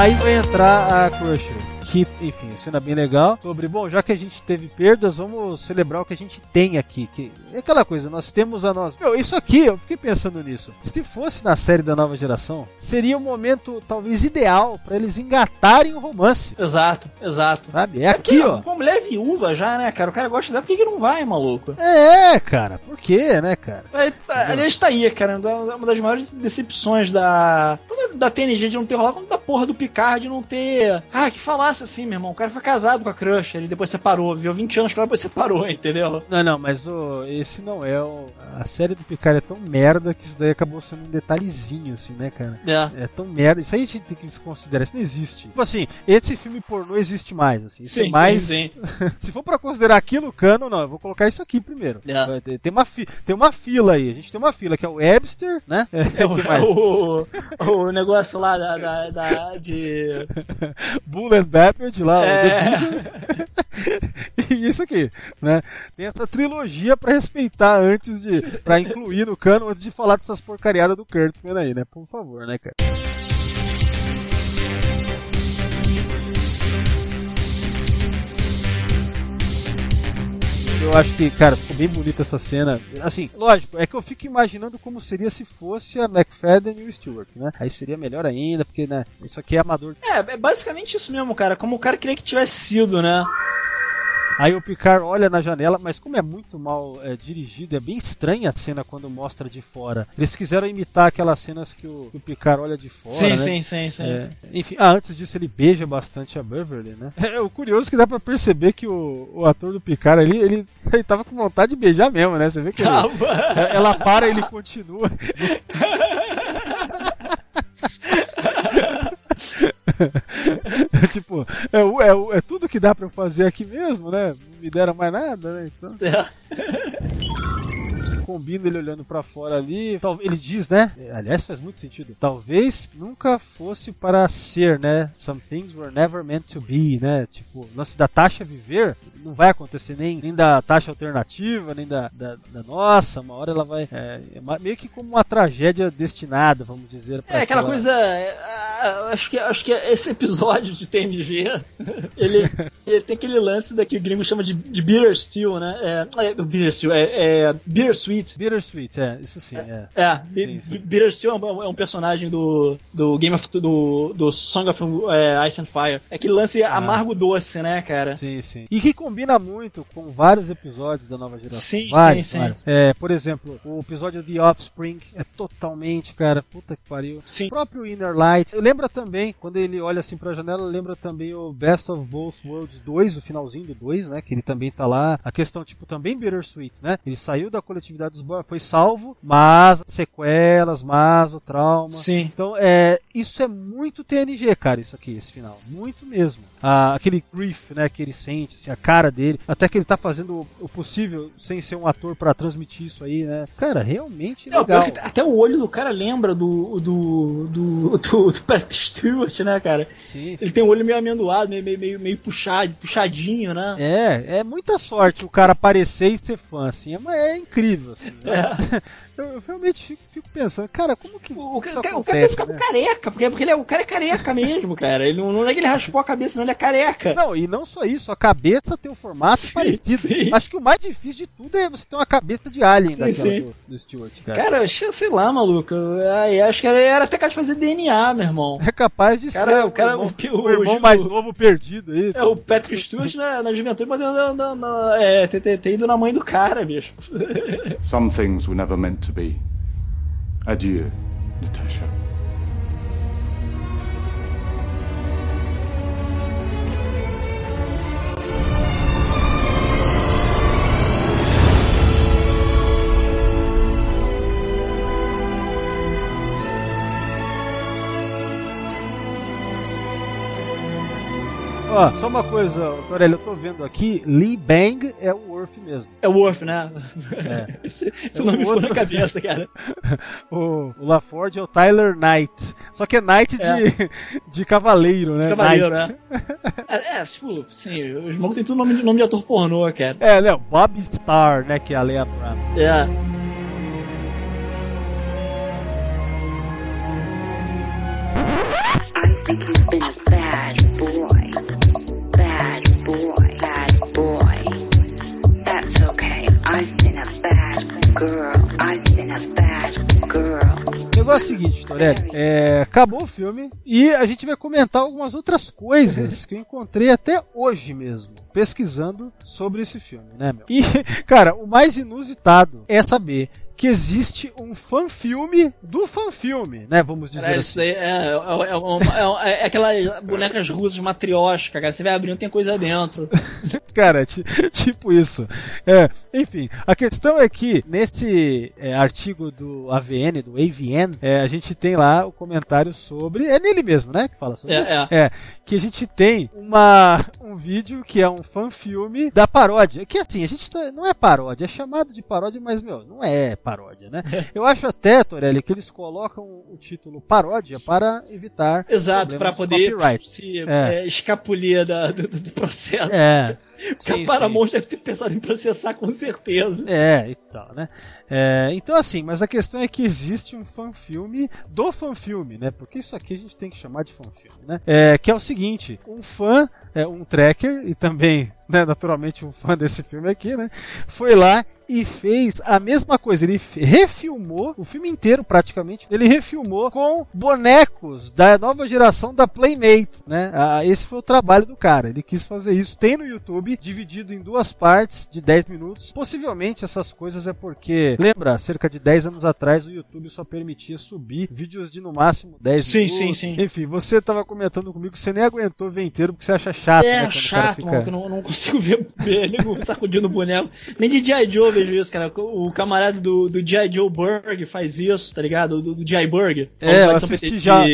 Aí vai entrar a Crusher. Que, enfim, cena bem legal. Sobre, bom, já que a gente teve perdas, vamos celebrar o que a gente tem aqui. Que é aquela coisa, nós temos a nós. Meu, isso aqui, eu fiquei pensando nisso. Se fosse na série da nova geração, seria o momento talvez ideal pra eles engatarem o romance. Exato, exato. Sabe? É aqui, ó. Uma mulher viúva já, né, cara? O cara gosta dela, por que, que não vai, maluco? É, cara, por quê, né, cara? É, tá- Aliás, tá aí, cara. Uma das maiores decepções da. Da TNG de não ter rolado, como da porra do Picard de não ter. Ah, que falasse assim, meu irmão. O cara foi casado com a Crush, ele depois separou, viveu 20 anos ela, depois separou, entendeu? Não, não, mas o, esse não é o. A série do Picard é tão merda que isso daí acabou sendo um detalhezinho, assim, né, cara? É. É tão merda. Isso aí a gente tem que desconsiderar. Isso não existe. Tipo assim, esse filme pornô existe mais, assim. Isso Sim, é mais. sim, Se for pra considerar aquilo cano, não, eu vou colocar isso aqui primeiro. É. Tem, uma fi... tem uma fila aí. A gente tem uma fila que é o Webster, né? É o, que mais? o, o negócio lá da, da, da- de. Bull and Babbage lá, É. o The Vision. e isso aqui, né? Tem essa trilogia pra respeitar antes de. pra incluir no cano antes de falar dessas porcariadas do Kurtzman aí, né? Por favor, né, cara? Eu acho que, cara, ficou bem bonita essa cena. Assim, lógico, é que eu fico imaginando como seria se fosse a McFadden e o Stewart, né? Aí seria melhor ainda, porque, né, isso aqui é amador É, é basicamente isso mesmo, cara. Como o cara queria que tivesse sido, né? Aí o Picard olha na janela, mas como é muito mal é, dirigido, é bem estranha a cena quando mostra de fora. Eles quiseram imitar aquelas cenas que o, que o Picard olha de fora. Sim, né? sim, sim, sim. É, enfim, ah, antes disso ele beija bastante a Beverly, né? É, o curioso é que dá pra perceber que o, o ator do Picard ali, ele, ele tava com vontade de beijar mesmo, né? Você vê que ele, é, ela para e ele continua. tipo, é, é, é tudo que dá pra eu fazer aqui mesmo, né? Não me deram mais nada, né? Então. Combina ele olhando pra fora ali. Ele diz, né? É, Aliás, faz muito sentido. Talvez nunca fosse para ser, né? Some things were never meant to be, né? Tipo, o lance da taxa viver não vai acontecer nem, nem da taxa alternativa, nem da, da, da nossa. Uma hora ela vai. É, é meio que como uma tragédia destinada, vamos dizer. É aquela coisa. é, Acho que, acho que esse episódio de TNG ele, ele tem aquele lance daqui o gringo chama de, de bitter steel, né? É, é bitter steel, é, é bittersweet. Bittersweet, é, isso sim, é. É, Bi- Sim, sim. Bi- Bitter Steel é um, é um personagem do, do Game of do, do Song of é, Ice and Fire. É aquele lance amargo doce, né, cara? Ah. Sim, sim. E que combina muito com vários episódios da nova geração. Sim, vários, sim, sim. vários. É, por exemplo, o episódio The Offspring é totalmente, cara, puta que pariu. Sim. O próprio Inner Light. Lembra também, quando ele olha assim pra janela, lembra também o Best of Both Worlds 2, o finalzinho do 2, né? Que ele também tá lá. A questão, tipo, também bittersweet, né? Ele saiu da coletividade foi salvo, mas sequelas, mas o trauma. Sim. Então, é, isso é muito TNG, cara, isso aqui, esse final. Muito mesmo. Ah, aquele grief, né, que ele sente, assim, a cara dele. Até que ele tá fazendo o possível sem ser um ator para transmitir isso aí, né? Cara, realmente Não, legal. até o olho do cara lembra do do do, do, do Patrick Stewart, né, cara? Sim, Ele tem um olho meio amendoado, meio, meio, meio, meio puxado, puxadinho, né? É, é muita sorte o cara aparecer e ser fã, assim. É, é incrível, assim. né? Eu, eu realmente fico, fico pensando, cara, como que O, isso cara, o cara acontece, ficar né? careca, porque, porque ele é, o cara é careca mesmo, cara. Ele não, não é que ele raspou a cabeça, não, ele é careca. Não, e não só isso, a cabeça tem um formato Sim, parecido. sim. Acho que o mais difícil de tudo é você ter uma cabeça de alien Sim, daquela sim. do, do Stewart, cara. Cara, sei lá, maluco. Ai, acho que era, era até capaz de fazer DNA, meu irmão. é capaz de Cara, ser o cara- irmão, o- o irmão o- mais novo perdido aí. É o Patrick Stewart na, na juventude, mas na, na, na, é, ter, ter, ter ido na mãe do cara, bicho. Some things were never meant to be. Adieu, Natasha. Ó, só uma coisa, Torelli, eu tô vendo aqui, Lee Bang é o Worf mesmo. É o Worf, né? É. Esse, esse É nome ficou outro. na cabeça, cara. O, o LaForge é o Tyler Knight. Só que é Knight de, de cavaleiro, né? Cavaleiro, Knight. né? É, é, tipo, sim, os malucos têm tudo nome de, nome de ator pornô, cara. É, né? Bob Star, né? Que é a Leia Bram. É. Negócio é o seguinte, Torelli. É, acabou o filme e a gente vai comentar algumas outras coisas que eu encontrei até hoje mesmo, pesquisando sobre esse filme, né, meu? E, cara, o mais inusitado é saber que existe um fanfilme do fanfilme, né? Vamos dizer Cara, assim. isso daí é, é, é, uma- é, é aquelas bonecas russas matrióticas, cara. Você vai abrindo, tem coisa dentro. Cara, ti- tipo isso. É, enfim, a questão é que nesse é, artigo do AVN, do AVN, é, a gente tem lá o comentário sobre. É nele mesmo, né? Que fala sobre É, isso. é. que a gente tem uma, um vídeo que é um fanfilme da paródia. Que assim, a gente tá, não é paródia, é chamado de paródia, mas, meu, não é paródia, né? Eu acho até, Torelli, que eles colocam o título paródia para evitar. Exato, de poder copyright. se É. é, escapulir da, do, do processo. É. Porque Sim, a Paramount deve ter pensado em processar com certeza. É, e tal, né? É, então, assim, mas a questão é que existe um fanfilme do fanfilme, né? Porque isso aqui a gente tem que chamar de fanfilme, né? É, que é o seguinte: um fã, é, um tracker, e também, né, naturalmente, um fã desse filme aqui, né? Foi lá e fez a mesma coisa. Ele refilmou o filme inteiro, praticamente. Ele refilmou com bonecos da nova geração da Playmate, né? Ah, esse foi o trabalho do cara. Ele quis fazer isso. Tem no YouTube, dividido em duas partes de 10 minutos. Possivelmente essas coisas é porque, lembra, cerca de 10 anos atrás o YouTube só permitia subir vídeos de no máximo 10 Sim, minutos. sim, sim. Enfim, você tava comentando comigo que você nem aguentou ver inteiro porque você acha chato, né? É cara chato, fica- mano, que eu não, não consigo ver, ver nego sacudindo o boneco. Nem de G.I. Joe vejo isso, cara. O camarada do, do G.I. Joe Berg faz isso, tá ligado? Do, do G.I. Berg. É, eu assisti já.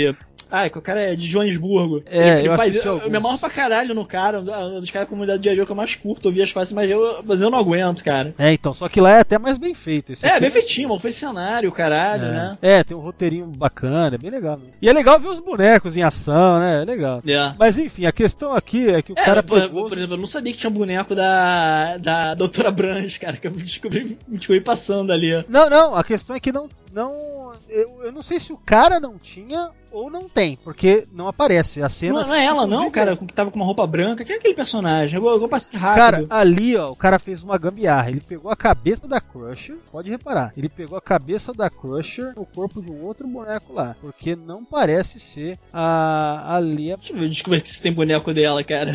Ah, é que o cara é de Joanesburgo. É, ele, eu faz, assisti eu, alguns. eu me amarro pra caralho no cara, um dos caras da comunidade de. Joe que eu mais curto ouvir as faces, mas eu, mas eu não aguento, cara. É, então, só que lá é até mais bem feito. Esse É, bem não- feitinho, mano. Foi cenário, caralho, é. né? É, tem um roteirinho bacana, é bem legal. mesmo. E é legal ver os bonecos em ação, né? É legal. É. Mas enfim, a questão aqui é que o É, cara por, pegou. por exemplo, eu não sabia que tinha boneco da, da Doutora Branch, cara, que eu descobri, me descobri passando ali. Não, não, a questão é que não. não eu, eu não sei se o cara não tinha ou não tem, porque não aparece. A cena. Não, não é ela, não, cara, que tava com uma roupa branca. Quem é aquele personagem? Eu, vou- eu vou passar rápido. Cara, ali, ó, o cara fez uma gambiarra. Ele pegou a cabeça da Crusher, pode reparar. Ele pegou a cabeça da Crusher no corpo de um outro boneco lá. Porque não parece ser a, a Lia. Deixa eu ver, descobrir se tem boneco dela, cara.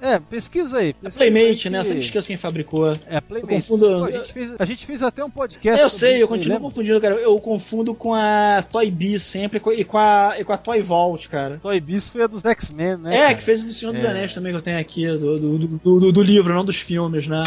É, pesquisa aí. É pesquisa Playmate, aí né? Eu que- sempre esqueço quem fabricou. É, Playmate. Eu confundo- a, gente fez, a gente fez até um podcast. eu sobre sei, eu aí, continuo confundindo, cara. Eu confundo com a Toy Biz sempre e com a, com a Toy Vault, cara. Toy Biz foi a dos X-Men, né? é, cara? que fez o do Senhor dos É. Anéis também que eu tenho aqui, do, do, do, do- do livro, não dos filmes, né?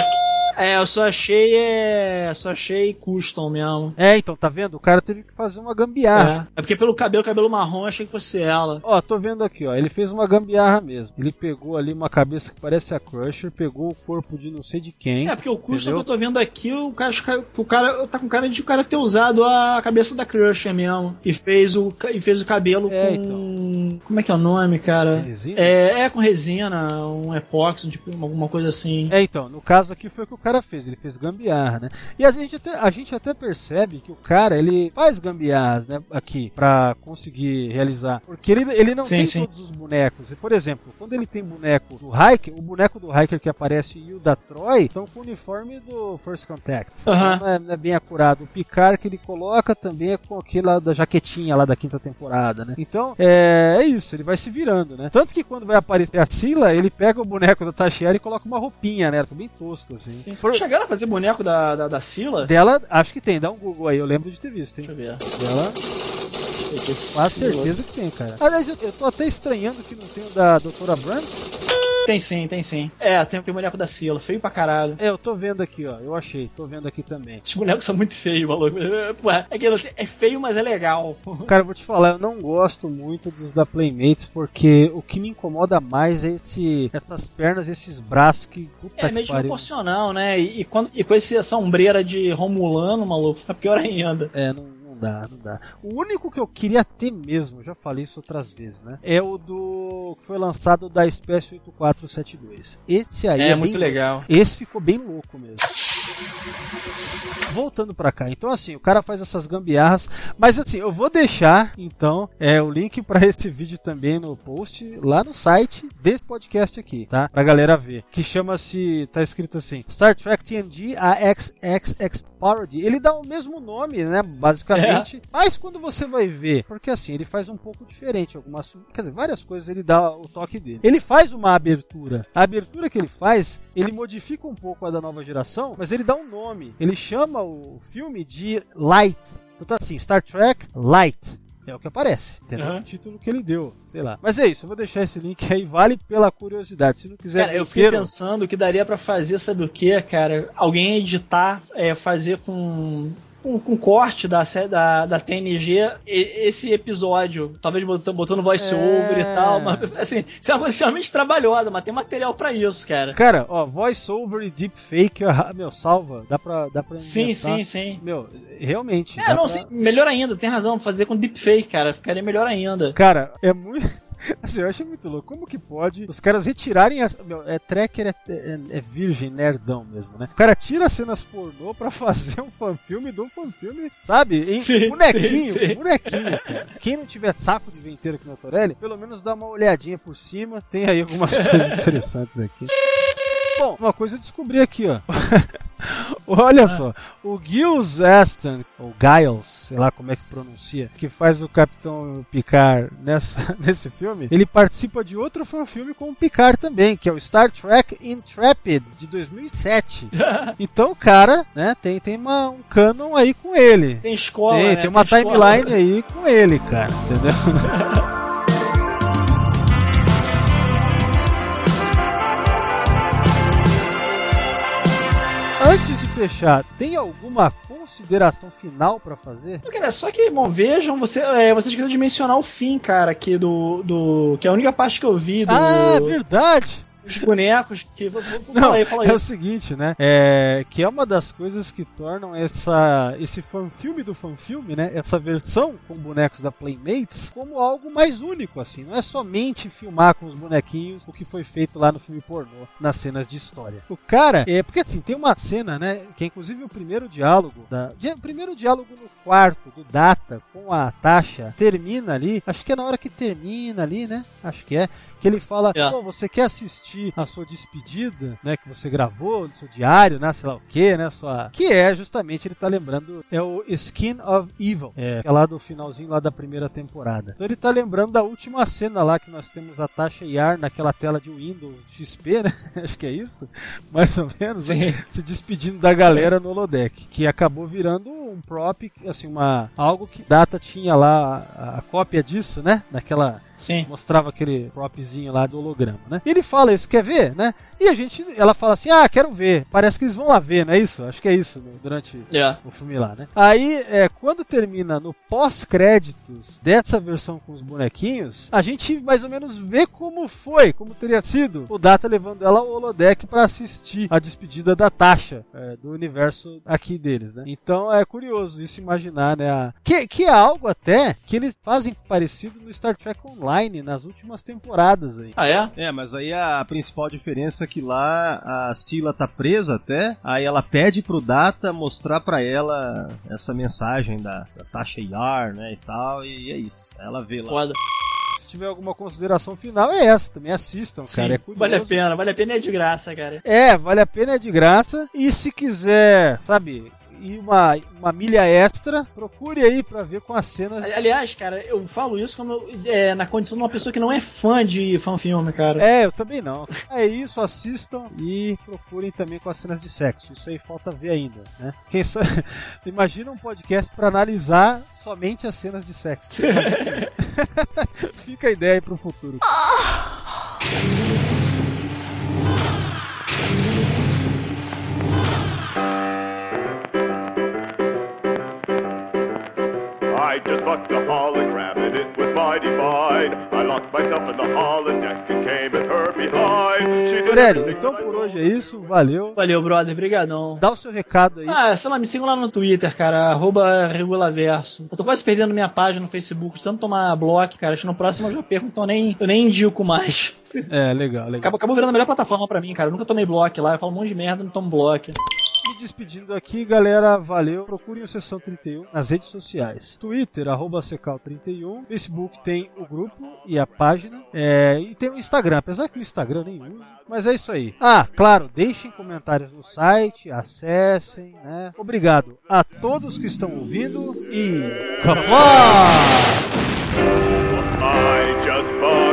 É, eu só achei. É, só achei custom mesmo. É, então, tá vendo? O cara teve que fazer uma gambiarra. É. é porque pelo cabelo, cabelo marrom, eu achei que fosse ela. Ó, tô vendo aqui, ó. Ele fez uma gambiarra mesmo. Ele pegou ali uma cabeça que parece a Crusher, pegou o corpo de não sei de quem. É, porque o custom que eu tô vendo aqui, o cara, o cara tá com cara de o cara ter usado a cabeça da Crusher mesmo. E fez o, e fez o cabelo É, com. então. Como é que é o nome, cara? Resina? É, é com resina, um epóxi, tipo, alguma coisa assim. É, então, no caso aqui foi que o cara fez, ele fez gambiarra, né? E a gente até, a gente até percebe que o cara, ele faz gambiarras, né, aqui, pra conseguir realizar. Porque ele, ele não Sim, tem sim. todos os bonecos. E, por exemplo, quando ele tem boneco do Hiker, o boneco do Hiker que aparece e o da Troy estão com o uniforme do First Contact. Aham. Não, é, não é bem acurado. O Picard que ele coloca também é com aquele lá da jaquetinha lá da quinta temporada, né? Então, é, é isso, ele vai se virando, né? Tanto que quando vai aparecer a Sila, ele pega o boneco da Tashiera e coloca uma roupinha, né? Bem tosco, assim. Sim. Por- Chegaram a fazer boneco da, da, da Sila? Dela, acho que tem, dá um Google aí, eu lembro de ter visto, hein? Deixa eu ver. Dela, quase certeza que tem, cara. Aliás, eu, eu tô até estranhando que não tem o da Doutora Burns. Tem sim, tem sim. É, tem, tem o boneco da Sila, feio pra caralho. É, eu tô vendo aqui, ó, eu achei, tô vendo aqui também. Esses bonecos são muito feios, maluco. É assim, é feio, mas é legal. Cara, eu vou te falar, eu não gosto muito dos da Playmates, porque o que me incomoda mais é esse, essas pernas e esses braços que. Puta É meio desproporcional, né? E, e quando, e com essa ombreira de Romulano, maluco, fica pior ainda. É, não dá, não dá. O único que eu queria ter mesmo, já falei isso outras vezes, né? É o do. que foi lançado da espécie 8472. Esse aí é, É, muito bem- legal. Esse ficou bem louco mesmo. Voltando pra cá, então assim, o cara faz essas gambiarras, mas assim, eu vou deixar então é o link pra esse vídeo também no post lá no site desse podcast aqui, tá? Pra galera ver, que chama-se, tá escrito assim, Star Trek TNG AXXX Parody. Ele dá o mesmo nome, né, basicamente, mas quando você vai ver, porque assim, ele faz um pouco diferente algumas, quer dizer, várias coisas ele dá o toque dele. Ele faz uma abertura. A abertura que ele faz, ele modifica um pouco a da nova geração, mas ele dá um nome. Ele chama o filme de Light. Então assim, Star Trek Light. É o que aparece, entendeu? Aham. O título que ele deu, sei lá. Mas é isso, eu vou deixar esse link aí, vale pela curiosidade. Se não quiser Cara, eu fiquei inteiro- pensando que daria pra fazer, sabe o que, cara? Alguém editar, é, fazer com. Com, com corte da, da, da TNG e- esse episódio, talvez botando, botando voice over É. e tal, mas assim, isso é uma coisa extremamente trabalhosa, mas tem material pra isso, cara. Cara, ó, voice over e deepfake, ah, meu, salva. Dá pra, dá pra Sim, inventar. sim, sim. Meu, realmente. É, dá não, pra- sim, melhor ainda, tem razão, fazer com deepfake, cara, ficaria melhor ainda. Cara, é muito. Assim, eu achei muito louco. Como que pode os caras retirarem as. Meu, é tracker, é, é, é virgem, nerdão mesmo, né? O cara tira cenas pornô pra fazer um fanfilme do fanfilme, sabe? Em Sim, bonequinho, sim, sim. bonequinho, cara. Quem não tiver saco de ver inteiro aqui no Torelli, pelo menos dá uma olhadinha por cima. Tem aí algumas coisas interessantes aqui. Bom, uma coisa eu descobri aqui, ó. Olha só, o Giles Aston, ou Giles, sei lá como é que pronuncia, que faz o Capitão Picard nessa, nesse filme, ele participa de outro filme com o Picard também, que é o Star Trek Intrepid, de 2007. Então, o cara, né, tem, tem uma, um canon aí com ele. Tem escola, Tem, né? tem uma Tem escola. timeline aí com ele, cara, entendeu? Fechar, tem alguma consideração final pra fazer? Cara, só que, bom, vejam, você, é, você esqueceu de mencionar o fim, cara, aqui do, do. Que é a única parte que eu vi do. Ah, é verdade! Os bonecos que. vou- vou- Não, aí, fala aí. é o seguinte, né? É, que é uma das coisas que tornam essa, esse fanfilme do fanfilme, né? Essa versão com bonecos da Playmates como algo mais único, assim. Não é somente filmar com os bonequinhos o que foi feito lá no filme pornô, nas cenas de história. O cara, é porque assim, tem uma cena, né? Que é inclusive o primeiro diálogo, da, o primeiro diálogo no quarto do Data com a Tasha termina ali, acho que é na hora que termina ali, né? Acho que é que ele fala, É. pô, você quer assistir a sua despedida, né, que você gravou no seu diário, né, sei lá o que, né, sua... Que é, justamente, ele tá lembrando, é o Skin of Evil, é, é lá do finalzinho lá da primeira temporada. Então ele tá lembrando da última cena lá que nós temos a Tasha Yar naquela tela de Windows XP, né, acho que é isso, mais ou menos, né? Se despedindo da galera no holodeck, que acabou virando um prop, assim, uma algo que Data tinha lá a, a cópia disso, né, naquela Sim. mostrava aquele propzinho lá do holograma, né? Ele fala isso, quer ver, né? E a gente, ela fala assim: ah, quero ver. Parece que eles vão lá ver, não é isso? Acho que é isso né, durante É. o filme lá, né? Aí, é, quando termina no pós-créditos dessa versão com os bonequinhos, a gente mais ou menos vê como foi, como teria sido o Data levando ela ao holodeck pra assistir a despedida da Tasha é, do universo aqui deles, né? Então é curioso isso imaginar, né? a- Que, que é algo até que eles fazem parecido no Star Trek Online nas últimas temporadas aí. Ah, é? É, mas aí a principal diferença é que lá a Sila tá presa até, aí ela pede pro Data mostrar pra ela essa mensagem da, da Tasha Yar, né, e tal, e é isso. Aí ela vê lá. Foda. Se tiver alguma consideração final, é essa. Também assistam, cara. É curioso. Vale a pena, vale a pena é de graça, cara. É, vale a pena, é de graça. E se quiser, sabe, ir uma, uma milha extra, procure aí pra ver com as cenas. Aliás, cara, eu falo isso como é, na condição de uma pessoa que não é fã de fanfilme, cara. É, eu também não. É isso, assistam e procurem também com as cenas de sexo. Isso aí falta ver ainda, né? Quem. Imagina um podcast pra analisar somente as cenas de sexo. Fica a ideia aí pro futuro. I just fucked a hologram and it was mighty fine. I locked myself in the holodeck and came at her behind. She did Aurélio, então por hoje é isso. Valeu. Valeu, brother. Brigadão. Dá o seu recado aí. Ah, sei lá, me sigam lá no Twitter, cara, arroba regulaverso. Eu tô quase perdendo minha página no Facebook, tanto tomar bloco, cara. Acho que no próximo eu já perco, então eu nem, eu nem indico mais. É, legal, legal. Acabou, acabou virando a melhor plataforma pra mim, cara. Eu nunca tomei bloco lá, eu falo um monte de merda, não tomo bloco. Me despedindo aqui, galera. Valeu. Procurem o Sessão 31 nas redes sociais. Twitter, arroba Secal31. Facebook tem o grupo e a página. É, e tem o Instagram, apesar que o Instagram eu nem uso. Mas é isso aí. Ah, claro, deixem comentários no site, acessem, né? Obrigado a todos que estão ouvindo e. Come on! I just fucked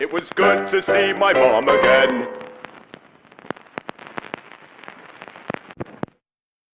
It was good to see my mom again.